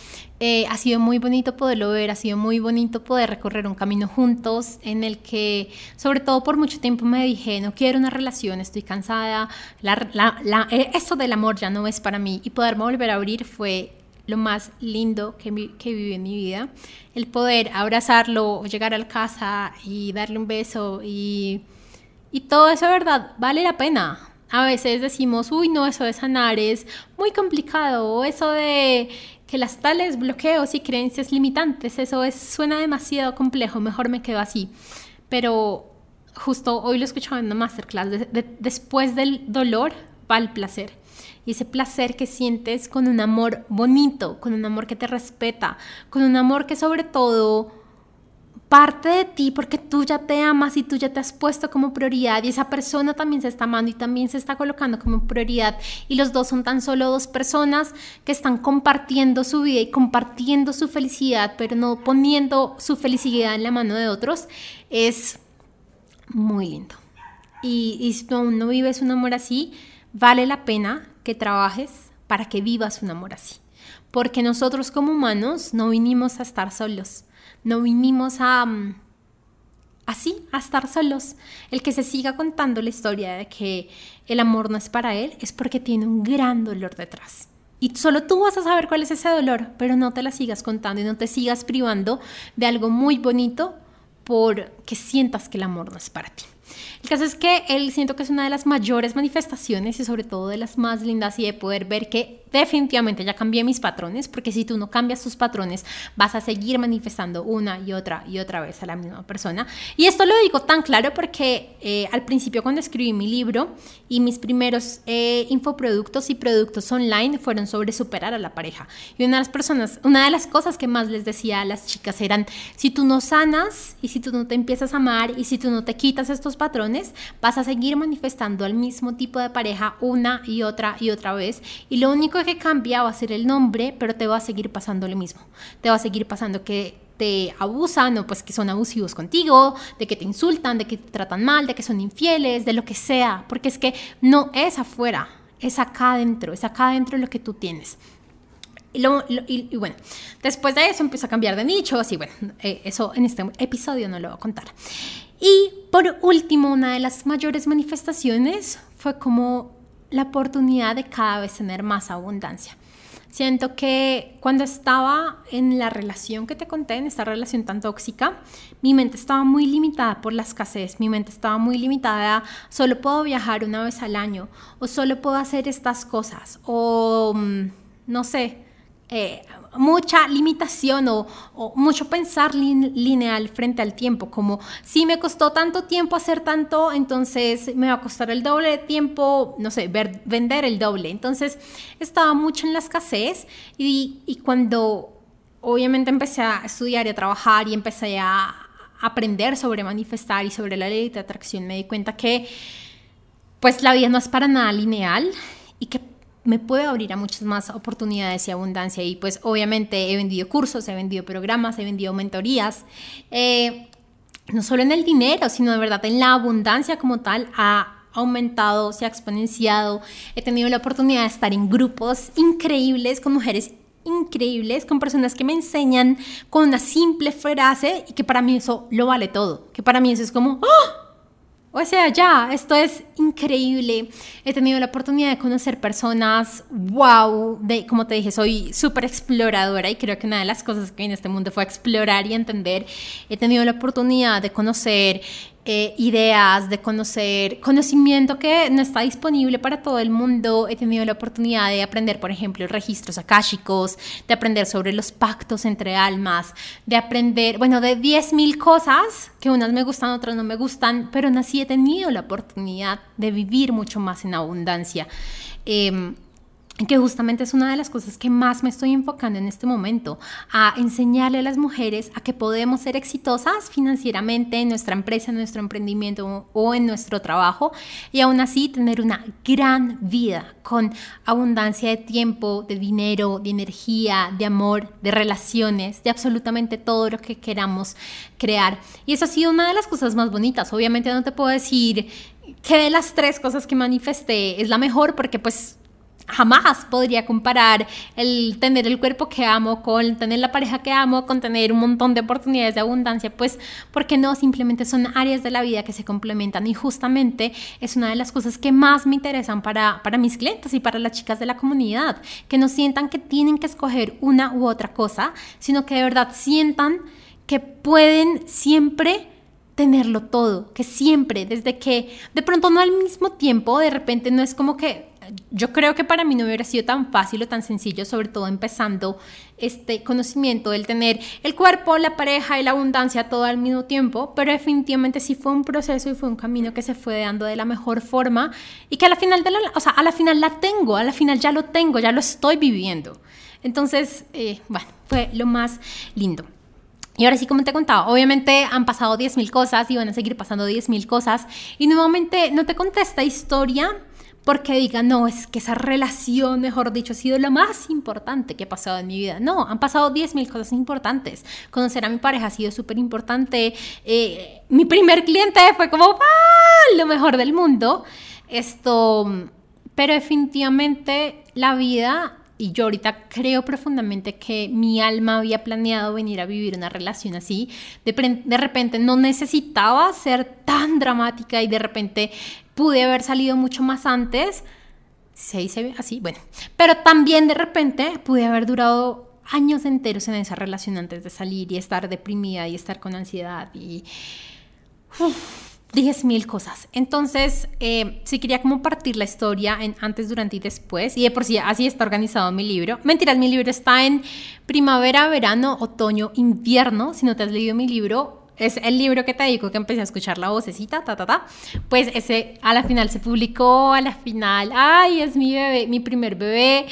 eh, ha sido muy bonito poderlo ver, ha sido muy bonito poder recorrer un camino juntos en el que sobre todo por mucho tiempo me dije, no quiero una relación, estoy cansada, eh, eso del amor ya no es para mí y poderme volver a abrir fue lo más lindo que, que viví en mi vida. El poder abrazarlo, llegar a la casa y darle un beso y, y todo eso, ¿verdad? Vale la pena. A veces decimos, uy, no, eso de sanar es muy complicado, o eso de que las tales bloqueos y creencias limitantes, eso es, suena demasiado complejo, mejor me quedo así. Pero justo hoy lo escuchaba en una masterclass, después del dolor va el placer y ese placer que sientes con un amor bonito, con un amor que te respeta, con un amor que sobre todo parte de ti porque tú ya te amas y tú ya te has puesto como prioridad y esa persona también se está amando y también se está colocando como prioridad y los dos son tan solo dos personas que están compartiendo su vida y compartiendo su felicidad, pero no poniendo su felicidad en la mano de otros, es muy lindo. Y, si tú aún no vives un amor así, vale la pena que trabajes para que vivas un amor así. Porque nosotros como humanos no vinimos a estar solos, no vinimos a... Mm, así, a estar solos. El que se siga contando la historia de que el amor no es para él es porque tiene un gran dolor detrás. Y solo tú vas a saber cuál es ese dolor, pero no te la sigas contando y no te sigas privando de algo muy bonito porque sientas que el amor no es para ti. El caso es que él siento que es una de las mayores manifestaciones y sobre todo de las más lindas y de poder ver que definitivamente ya cambié mis patrones, porque si tú no cambias tus patrones, vas a seguir manifestando una y otra y otra vez a la misma persona. Y esto lo digo tan claro porque eh, al principio cuando escribí mi libro y mis primeros eh, infoproductos y productos online fueron sobre superar a la pareja. Y una de las personas, una de las cosas que más les decía a las chicas eran, si tú no sanas y si tú no te empiezas a amar y si tú no te quitas estos patrones, vas a seguir manifestando al mismo tipo de pareja una y otra y otra vez. Y lo único que cambia va a ser el nombre, pero te va a seguir pasando lo mismo. Te va a seguir pasando que te abusan o pues que son abusivos contigo, de que te insultan, de que te tratan mal, de que son infieles, de lo que sea, porque es que no es afuera, es acá adentro, es acá adentro lo que tú tienes. Y, y, bueno, después de eso empiezo a cambiar de nichos y bueno, eh, eso en este episodio no lo voy a contar. Y por último, una de las mayores manifestaciones fue como la oportunidad de cada vez tener más abundancia. Siento que cuando estaba en la relación que te conté, en esta relación tan tóxica, mi mente estaba muy limitada por la escasez, mi mente estaba muy limitada solo puedo viajar una vez al año o solo puedo hacer estas cosas o mm, no sé, eh, mucha limitación o, mucho pensar lineal frente al tiempo, como si me costó tanto tiempo hacer tanto, entonces me va a costar el doble de tiempo, no sé, vender el doble. Entonces estaba mucho en la escasez y, y cuando obviamente empecé a estudiar y a trabajar y empecé a aprender sobre manifestar y sobre la ley de atracción, me di cuenta que pues la vida no es para nada lineal y que me puede abrir a muchas más oportunidades y abundancia. Y pues obviamente he vendido cursos, he vendido programas, he vendido mentorías. Eh, no solo en el dinero, sino de verdad en la abundancia como tal ha aumentado, se ha exponenciado. He tenido la oportunidad de estar en grupos increíbles con mujeres increíbles, con personas que me enseñan con una simple frase y que para mí eso lo vale todo. Que para mí eso es como... ¡Oh! O sea, ya, esto es increíble. He tenido la oportunidad de conocer personas, wow, de, como te dije, soy súper exploradora y creo que una de las cosas que en este mundo fue explorar y entender. He tenido la oportunidad de conocer eh, ideas, de conocer conocimiento que no está disponible para todo el mundo. He tenido la oportunidad de aprender, por ejemplo, registros akáshicos, de aprender sobre los pactos entre almas, de aprender, bueno, de 10.000 cosas que unas me gustan, otras no me gustan, pero aún así he tenido la oportunidad de vivir mucho más en abundancia. Eh, que justamente es una de las cosas que más me estoy enfocando en este momento, a enseñarle a las mujeres a que podemos ser exitosas financieramente en nuestra empresa, en nuestro emprendimiento o en nuestro trabajo y aún así tener una gran vida con abundancia de tiempo, de dinero, de energía, de amor, de relaciones, de absolutamente todo lo que queramos crear. Y eso ha sido una de las cosas más bonitas. Obviamente no te puedo decir que de las tres cosas que manifesté es la mejor porque pues jamás podría comparar el tener el cuerpo que amo con tener la pareja que amo, con tener un montón de oportunidades de abundancia, pues porque no, simplemente son áreas de la vida que se complementan. Y justamente es una de las cosas que más me interesan para, para mis clientes y para las chicas de la comunidad, que no sientan que tienen que escoger una u otra cosa, sino que de verdad sientan que pueden siempre tenerlo todo, que siempre, desde que de pronto no al mismo tiempo, de repente no es como que yo creo que para mí no hubiera sido tan fácil o tan sencillo, sobre todo empezando este conocimiento del tener el cuerpo, la pareja y la abundancia todo al mismo tiempo, pero definitivamente sí fue un proceso y fue un camino que se fue dando de la mejor forma y que a la final, de la, o sea, a la final la tengo, a la final ya lo tengo, ya lo estoy viviendo. Entonces, eh, bueno, fue lo más lindo. Y ahora sí, como te he contado, obviamente han pasado 10.000 cosas y van a seguir pasando 10.000 cosas. Y nuevamente no te conté esta historia porque diga, no, es que esa relación, mejor dicho, ha sido lo más importante que ha pasado en mi vida. No, han pasado 10.000 cosas importantes. Conocer a mi pareja ha sido súper importante. Eh, mi primer cliente fue como, ¡ah! Lo mejor del mundo. Esto, pero definitivamente la vida y yo ahorita creo profundamente que mi alma había planeado venir a vivir una relación así. De, de, repente no necesitaba ser tan dramática y de repente pude haber salido mucho más antes. Se dice así, bueno. Pero también de repente pude haber durado años enteros en esa relación antes de salir y estar deprimida y estar con ansiedad y... 10 mil cosas. Entonces, eh, sí quería como partir la historia en antes, durante y después. Y de por sí así está organizado mi libro. Mentiras, mi libro está en primavera, verano, otoño, invierno. Si no te has leído mi libro, es el libro que te digo que empecé a escuchar la vocecita, ta, ta, ta. Pues ese a la final se publicó, a la final, ay, es mi bebé, mi primer bebé.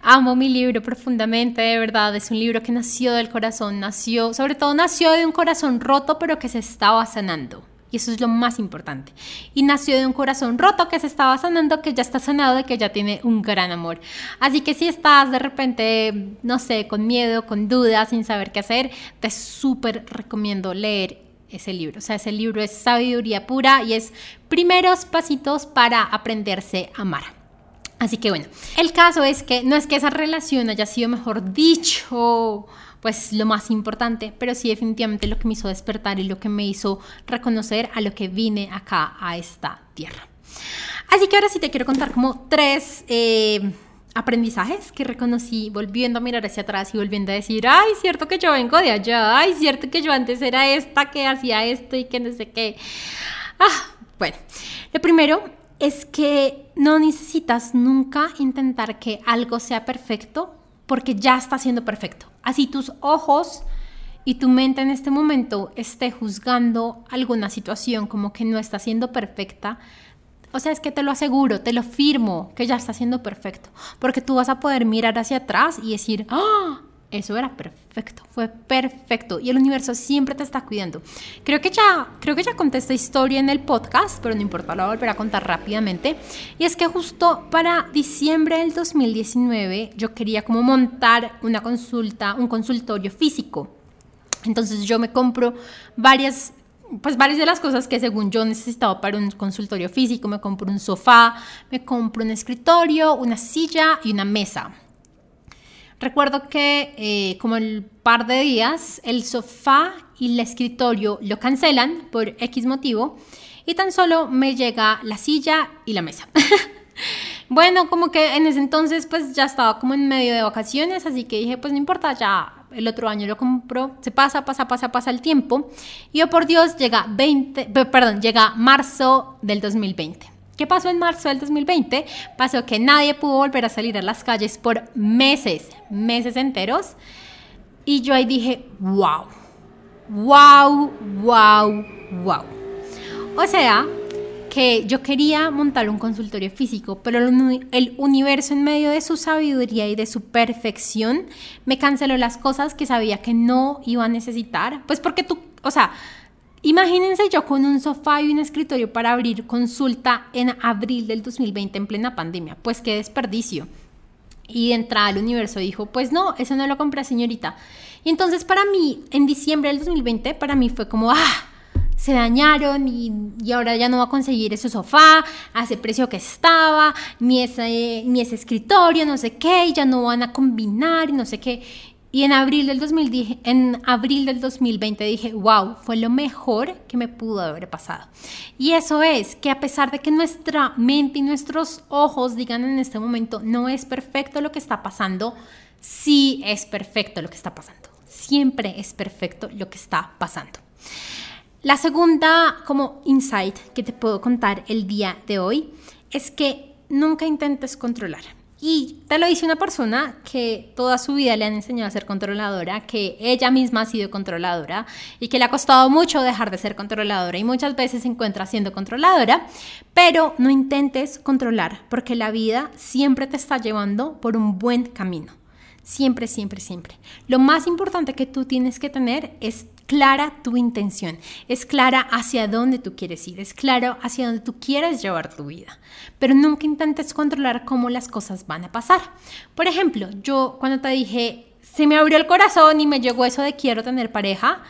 Amo mi libro profundamente, de verdad. Es un libro que nació del corazón, nació, sobre todo nació de un corazón roto, pero que se estaba sanando. Y eso es lo más importante. Y nació de un corazón roto que se estaba sanando, que ya está sanado y que ya tiene un gran amor. Así que si estás de repente, no sé, con miedo, con dudas, sin saber qué hacer, te súper recomiendo leer ese libro. O sea, ese libro es sabiduría pura y es primeros pasitos para aprenderse a amar. Así que bueno, el caso es que no es que esa relación haya sido, mejor dicho, pues lo más importante, pero sí definitivamente lo que me hizo despertar y lo que me hizo reconocer a lo que vine acá a esta tierra. Así que ahora sí te quiero contar como tres... Eh, aprendizajes que reconocí volviendo a mirar hacia atrás y volviendo a decir, ay, cierto que yo vengo de allá, ay, cierto que yo antes era esta que hacía esto y que no sé qué. Ah, bueno, lo primero es que no necesitas nunca intentar que algo sea perfecto porque ya está siendo perfecto. Así tus ojos y tu mente en este momento esté juzgando alguna situación como que no está siendo perfecta, o sea, es que te lo aseguro, te lo firmo, que ya está siendo perfecto. Porque tú vas a poder mirar hacia atrás y decir, ¡ah! Eso era perfecto, fue perfecto. Y el universo siempre te está cuidando. Creo que ya, creo que ya conté esta historia en el podcast, pero no importa, la voy a volver a contar rápidamente. Y es que justo para diciembre del 2019 yo quería como montar una consulta, un consultorio físico. Entonces yo me compro varias pues varias de las cosas que según yo necesitaba para un consultorio físico, me compro un sofá, me compro un escritorio, una silla y una mesa. Recuerdo que eh, como el par de días el sofá y el escritorio lo cancelan por X motivo y tan solo me llega la silla y la mesa. bueno, como que en ese entonces pues ya estaba como en medio de vacaciones, así que dije pues no importa, ya el otro año lo compro, se pasa, pasa, pasa, pasa el tiempo y oh por Dios llega 20, perdón, llega marzo del 2020. ¿Qué pasó en marzo del 2020? Pasó que nadie pudo volver a salir a las calles por meses, meses enteros. Y yo ahí dije, wow, wow, wow, wow. O sea, que yo quería montar un consultorio físico, pero el universo en medio de su sabiduría y de su perfección me canceló las cosas que sabía que no iba a necesitar. Pues porque tú, o sea, imagínense yo con un sofá y un escritorio para abrir consulta en abril del 2020 en plena pandemia. Pues qué desperdicio. Y de entrada el universo dijo, pues no, eso no lo compré señorita. Y entonces para mí, en diciembre del 2020, para mí fue como, ah, se dañaron y, ahora ya no va a conseguir ese sofá a ese precio que estaba, ni ese, ni ese escritorio, no sé qué, y ya no van a combinar y no sé qué. Y en abril, del 2000, en abril del 2020 dije, wow, fue lo mejor que me pudo haber pasado. Y eso es que a pesar de que nuestra mente y nuestros ojos digan en este momento, no es perfecto lo que está pasando, sí es perfecto lo que está pasando. Siempre es perfecto lo que está pasando. La segunda como insight que te puedo contar el día de hoy es que nunca intentes controlar. Y te lo dice una persona que toda su vida le han enseñado a ser controladora, que ella misma ha sido controladora y que le ha costado mucho dejar de ser controladora y muchas veces se encuentra siendo controladora, pero no intentes controlar porque la vida siempre te está llevando por un buen camino. Siempre, siempre, siempre. Lo más importante que tú tienes que tener es clara tu intención, es clara hacia dónde tú quieres ir, es claro hacia dónde tú quieres llevar tu vida. Pero nunca intentes controlar cómo las cosas van a pasar. Por ejemplo, yo cuando te dije, se me abrió el corazón y me llegó eso de quiero tener pareja,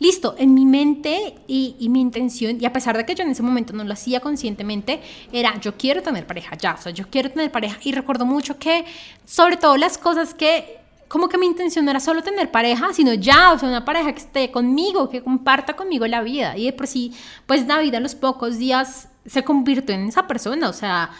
Listo, en mi mente y, y, mi intención, y a pesar de que yo en ese momento no lo hacía conscientemente, era yo quiero tener pareja ya, o sea, yo quiero tener pareja. Y recuerdo mucho que, sobre todo las cosas que, como que mi intención no era solo tener pareja, sino ya, o sea, una pareja que esté conmigo, que comparta conmigo la vida. Y de por sí, pues David a los pocos días se convirtió en esa persona, o sea,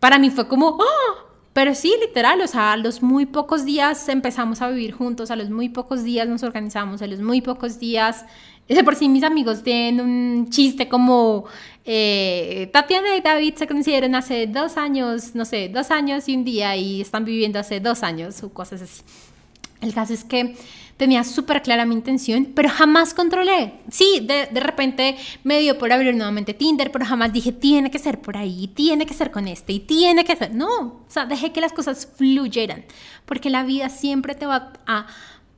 para mí fue como, ¡oh! Pero sí, literal, o sea, a los muy pocos días empezamos a vivir juntos, a los muy pocos días nos organizamos, a los muy pocos días, de por sí mis amigos tienen un chiste como eh, Tatiana y David se conocieron hace dos años, no sé, dos años y un día y están viviendo hace dos años o cosas así. El caso es que tenía súper clara mi intención, pero jamás controlé. Sí, de, de, repente me dio por abrir nuevamente Tinder, pero jamás dije, tiene que ser por ahí, tiene que ser con este, y tiene que ser... No, o sea, dejé que las cosas fluyeran, porque la vida siempre te va a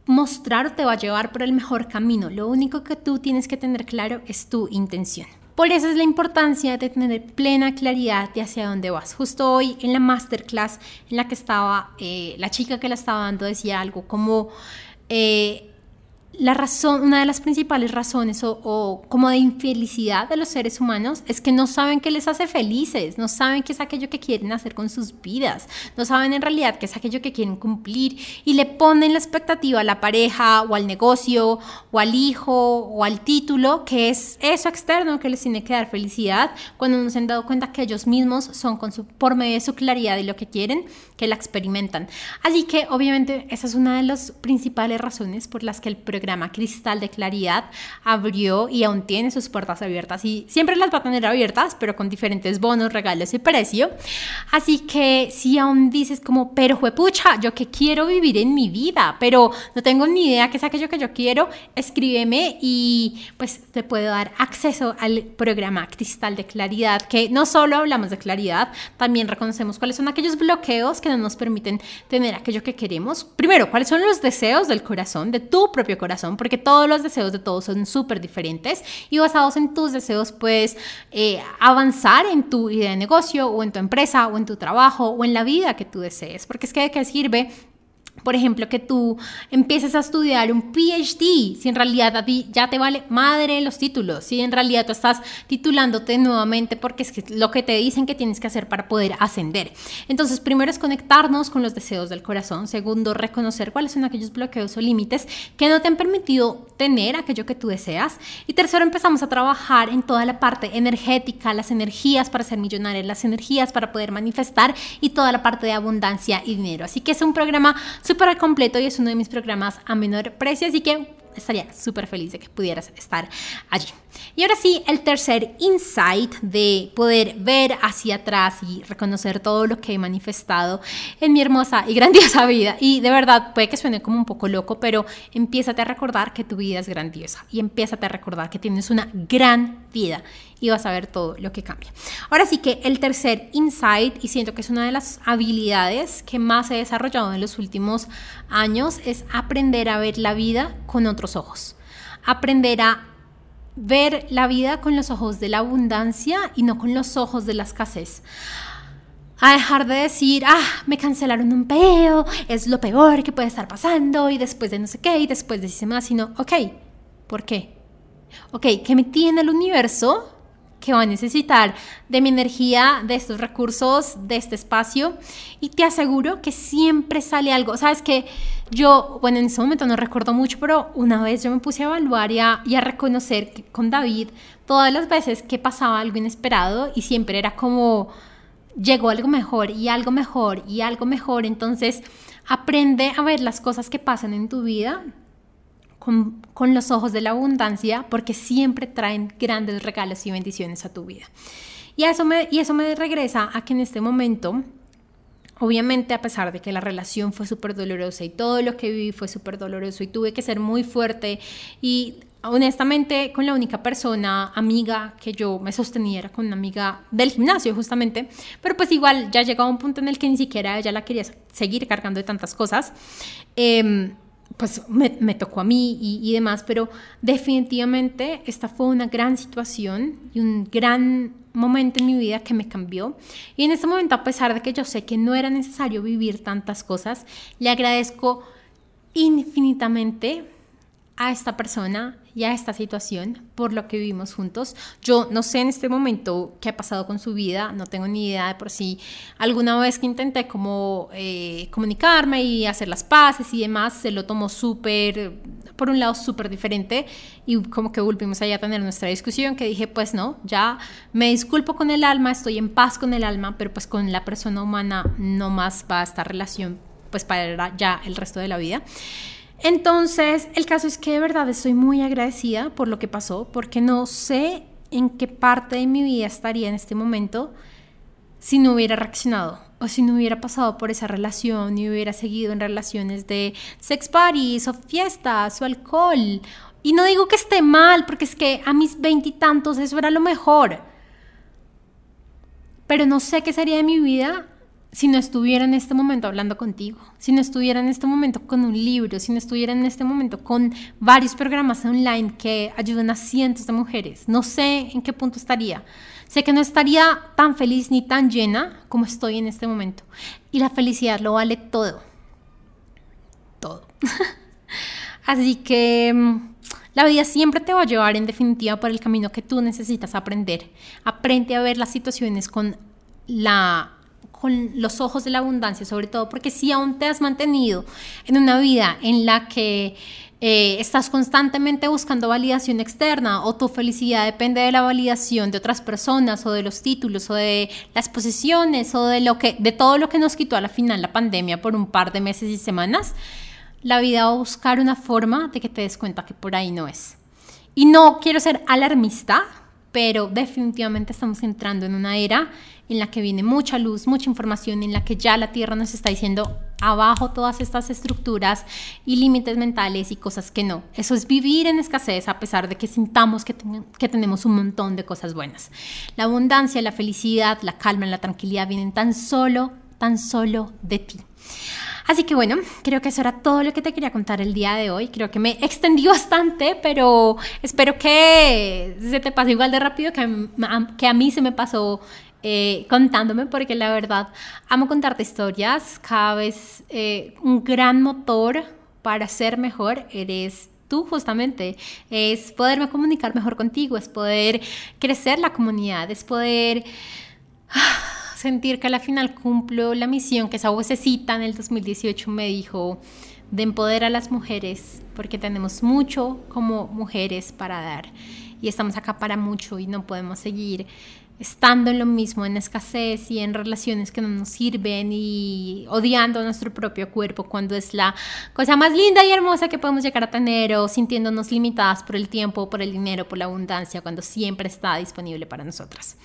mostrar te va a llevar por el mejor camino. Lo único que tú tienes que tener claro es tu intención. Por eso es la importancia de tener plena claridad de hacia dónde vas. Justo hoy en la masterclass en la que estaba, eh, la chica que la estaba dando decía algo como, eh, la razón, una de las principales razones o, como de infelicidad de los seres humanos es que no saben qué les hace felices, no saben qué es aquello que quieren hacer con sus vidas, no saben en realidad qué es aquello que quieren cumplir y le ponen la expectativa a la pareja o al negocio o al hijo o al título, que es eso externo que les tiene que dar felicidad, cuando no se han dado cuenta que ellos mismos son con su, por medio de su claridad y lo que quieren, que la experimentan. Así que obviamente esa es una de las principales razones por las que el programa programa Cristal de Claridad abrió y aún tiene sus puertas abiertas y siempre las va a tener abiertas, pero con diferentes bonos, regalos y precio. Así que si aún dices como, pero juepucha, yo que quiero vivir en mi vida, pero no tengo ni idea qué es aquello que yo quiero, escríbeme y pues te puedo dar acceso al programa Cristal de Claridad, que no solo hablamos de claridad, también reconocemos cuáles son aquellos bloqueos que no nos permiten tener aquello que queremos. Primero, cuáles son los deseos del corazón, de tu propio corazón porque todos los deseos de todos son súper diferentes y basados en tus deseos puedes eh, avanzar en tu idea de negocio o en tu empresa o en tu trabajo o en la vida que tú desees, porque es que de qué sirve por ejemplo, que tú empieces a estudiar un PhD, si en realidad a ti ya te vale madre los títulos, si en realidad tú estás titulándote nuevamente porque es lo que te dicen que tienes que hacer para poder ascender. Entonces, primero es conectarnos con los deseos del corazón, segundo, reconocer cuáles son aquellos bloqueos o límites que no te han permitido tener aquello que tú deseas y tercero, empezamos a trabajar en toda la parte energética, las energías para ser millonario, las energías para poder manifestar y toda la parte de abundancia y dinero. Así que es un programa súper completo y es uno de mis programas a menor precio, así que estaría súper feliz de que pudieras estar allí. Y ahora sí, el tercer insight de poder ver hacia atrás y reconocer todo lo que he manifestado en mi hermosa y grandiosa vida. Y de verdad, puede que suene como un poco loco, pero empiézate a recordar que tu vida es grandiosa y empiézate a recordar que tienes una gran vida y vas a ver todo lo que cambia. Ahora sí que el tercer insight, y siento que es una de las habilidades que más he desarrollado en los últimos años, es aprender a ver la vida con otros ojos. Aprender a ver la vida con los ojos de la abundancia y no con los ojos de la escasez. A dejar de decir, ah, me cancelaron un peo, es lo peor que puede estar pasando, y después de no sé qué, y después de más, sino, ok, ¿por qué? Ok, ¿qué me tiene el universo que va a necesitar de mi energía, de estos recursos, de este espacio y te aseguro que siempre sale algo. Sabes que yo, bueno, en ese momento no recuerdo mucho, pero una vez yo me puse a evaluar y a, reconocer que con David todas las veces que pasaba algo inesperado y siempre era como llegó algo mejor y algo mejor y algo mejor. Entonces aprende a ver las cosas que pasan en tu vida con, los ojos de la abundancia porque siempre traen grandes regalos y bendiciones a tu vida. Y eso me, y eso me regresa a que en este momento, obviamente a pesar de que la relación fue súper dolorosa y todo lo que viví fue súper doloroso y tuve que ser muy fuerte y honestamente con la única persona amiga que yo me sostenía era con una amiga del gimnasio justamente, pero pues igual ya llegaba un punto en el que ni siquiera ella la quería seguir cargando de tantas cosas. Eh, pues me, tocó a mí y, y, demás, pero definitivamente esta fue una gran situación y un gran momento en mi vida que me cambió. Y en este momento, a pesar de que yo sé que no era necesario vivir tantas cosas, le agradezco infinitamente a esta persona y a esta situación por lo que vivimos juntos. Yo no sé en este momento qué ha pasado con su vida, no tengo ni idea de por si alguna vez que intenté como eh, comunicarme y hacer las paces y demás, se lo tomó súper, por un lado súper diferente y como que volvimos allá a tener nuestra discusión que dije pues no, ya me disculpo con el alma, estoy en paz con el alma, pero pues con la persona humana no más va esta relación pues para ya el resto de la vida. Entonces, el caso es que de verdad estoy muy agradecida por lo que pasó, porque no sé en qué parte de mi vida estaría en este momento si no hubiera reaccionado o si no hubiera pasado por esa relación y hubiera seguido en relaciones de sex parties o fiestas o alcohol. Y no digo que esté mal, porque es que a mis veintitantos eso era lo mejor. Pero no sé qué sería de mi vida si no estuviera en este momento hablando contigo, si no estuviera en este momento con un libro, si no estuviera en este momento con varios programas online que ayudan a cientos de mujeres, no sé en qué punto estaría. Sé que no estaría tan feliz ni tan llena como estoy en este momento. Y la felicidad lo vale todo. Todo. Así que mm, la vida siempre te va a llevar en definitiva por el camino que tú necesitas aprender. Aprende a ver las situaciones con la con los ojos de la abundancia, sobre todo porque si aún te has mantenido en una vida en la que eh, estás constantemente buscando validación externa o tu felicidad depende de la validación de otras personas o de los títulos o de las posiciones o de lo que de todo lo que nos quitó a la final la pandemia por un par de meses y semanas, la vida va a buscar una forma de que te des cuenta que por ahí no es. Y no quiero ser alarmista, pero definitivamente estamos entrando en una era en la que viene mucha luz, mucha información, en la que ya la Tierra nos está diciendo abajo todas estas estructuras y límites mentales y cosas que no. Eso es vivir en escasez a pesar de que sintamos que, que tenemos un montón de cosas buenas. La abundancia, la felicidad, la calma, la tranquilidad vienen tan solo, tan solo de ti. Así que bueno, creo que eso era todo lo que te quería contar el día de hoy. Creo que me extendí bastante, pero espero que se te pase igual de rápido que a, que a mí se me pasó eh, contándome, porque la verdad amo contarte historias. Cada vez eh, un gran motor para ser mejor eres tú justamente, es poderme comunicar mejor contigo, es poder crecer la comunidad, es poder ah, sentir que al final cumplo la misión que esa vocecita en el 2018 me dijo de empoderar a las mujeres, porque tenemos mucho como mujeres para dar y estamos acá para mucho y no podemos seguir estando en lo mismo, en escasez y en relaciones que no nos sirven y odiando nuestro propio cuerpo cuando es la cosa más linda y hermosa que podemos llegar a tener o sintiéndonos limitadas por el tiempo, por el dinero, por la abundancia, cuando siempre está disponible para nosotras.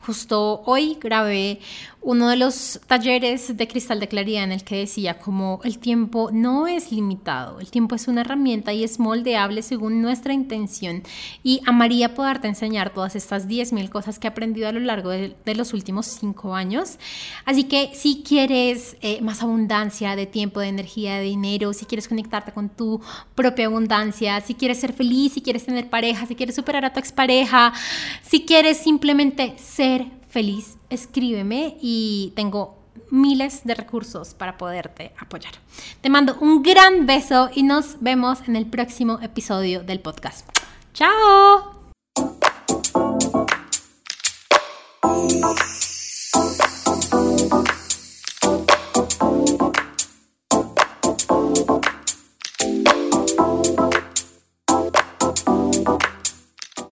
Justo hoy grabé uno de los talleres de cristal de claridad en el que decía como el tiempo no es limitado, el tiempo es una herramienta y es moldeable según nuestra intención y amaría poderte enseñar todas estas 10.000 cosas que he aprendido a lo largo de, los últimos 5 años. Así que si quieres eh, más abundancia de tiempo, de energía, de dinero, si quieres conectarte con tu propia abundancia, si quieres ser feliz, si quieres tener pareja, si quieres superar a tu expareja, si quieres simplemente ser feliz, escríbeme y tengo miles de recursos para poderte apoyar. Te mando un gran beso y nos vemos en el próximo episodio del podcast. ¡Chao!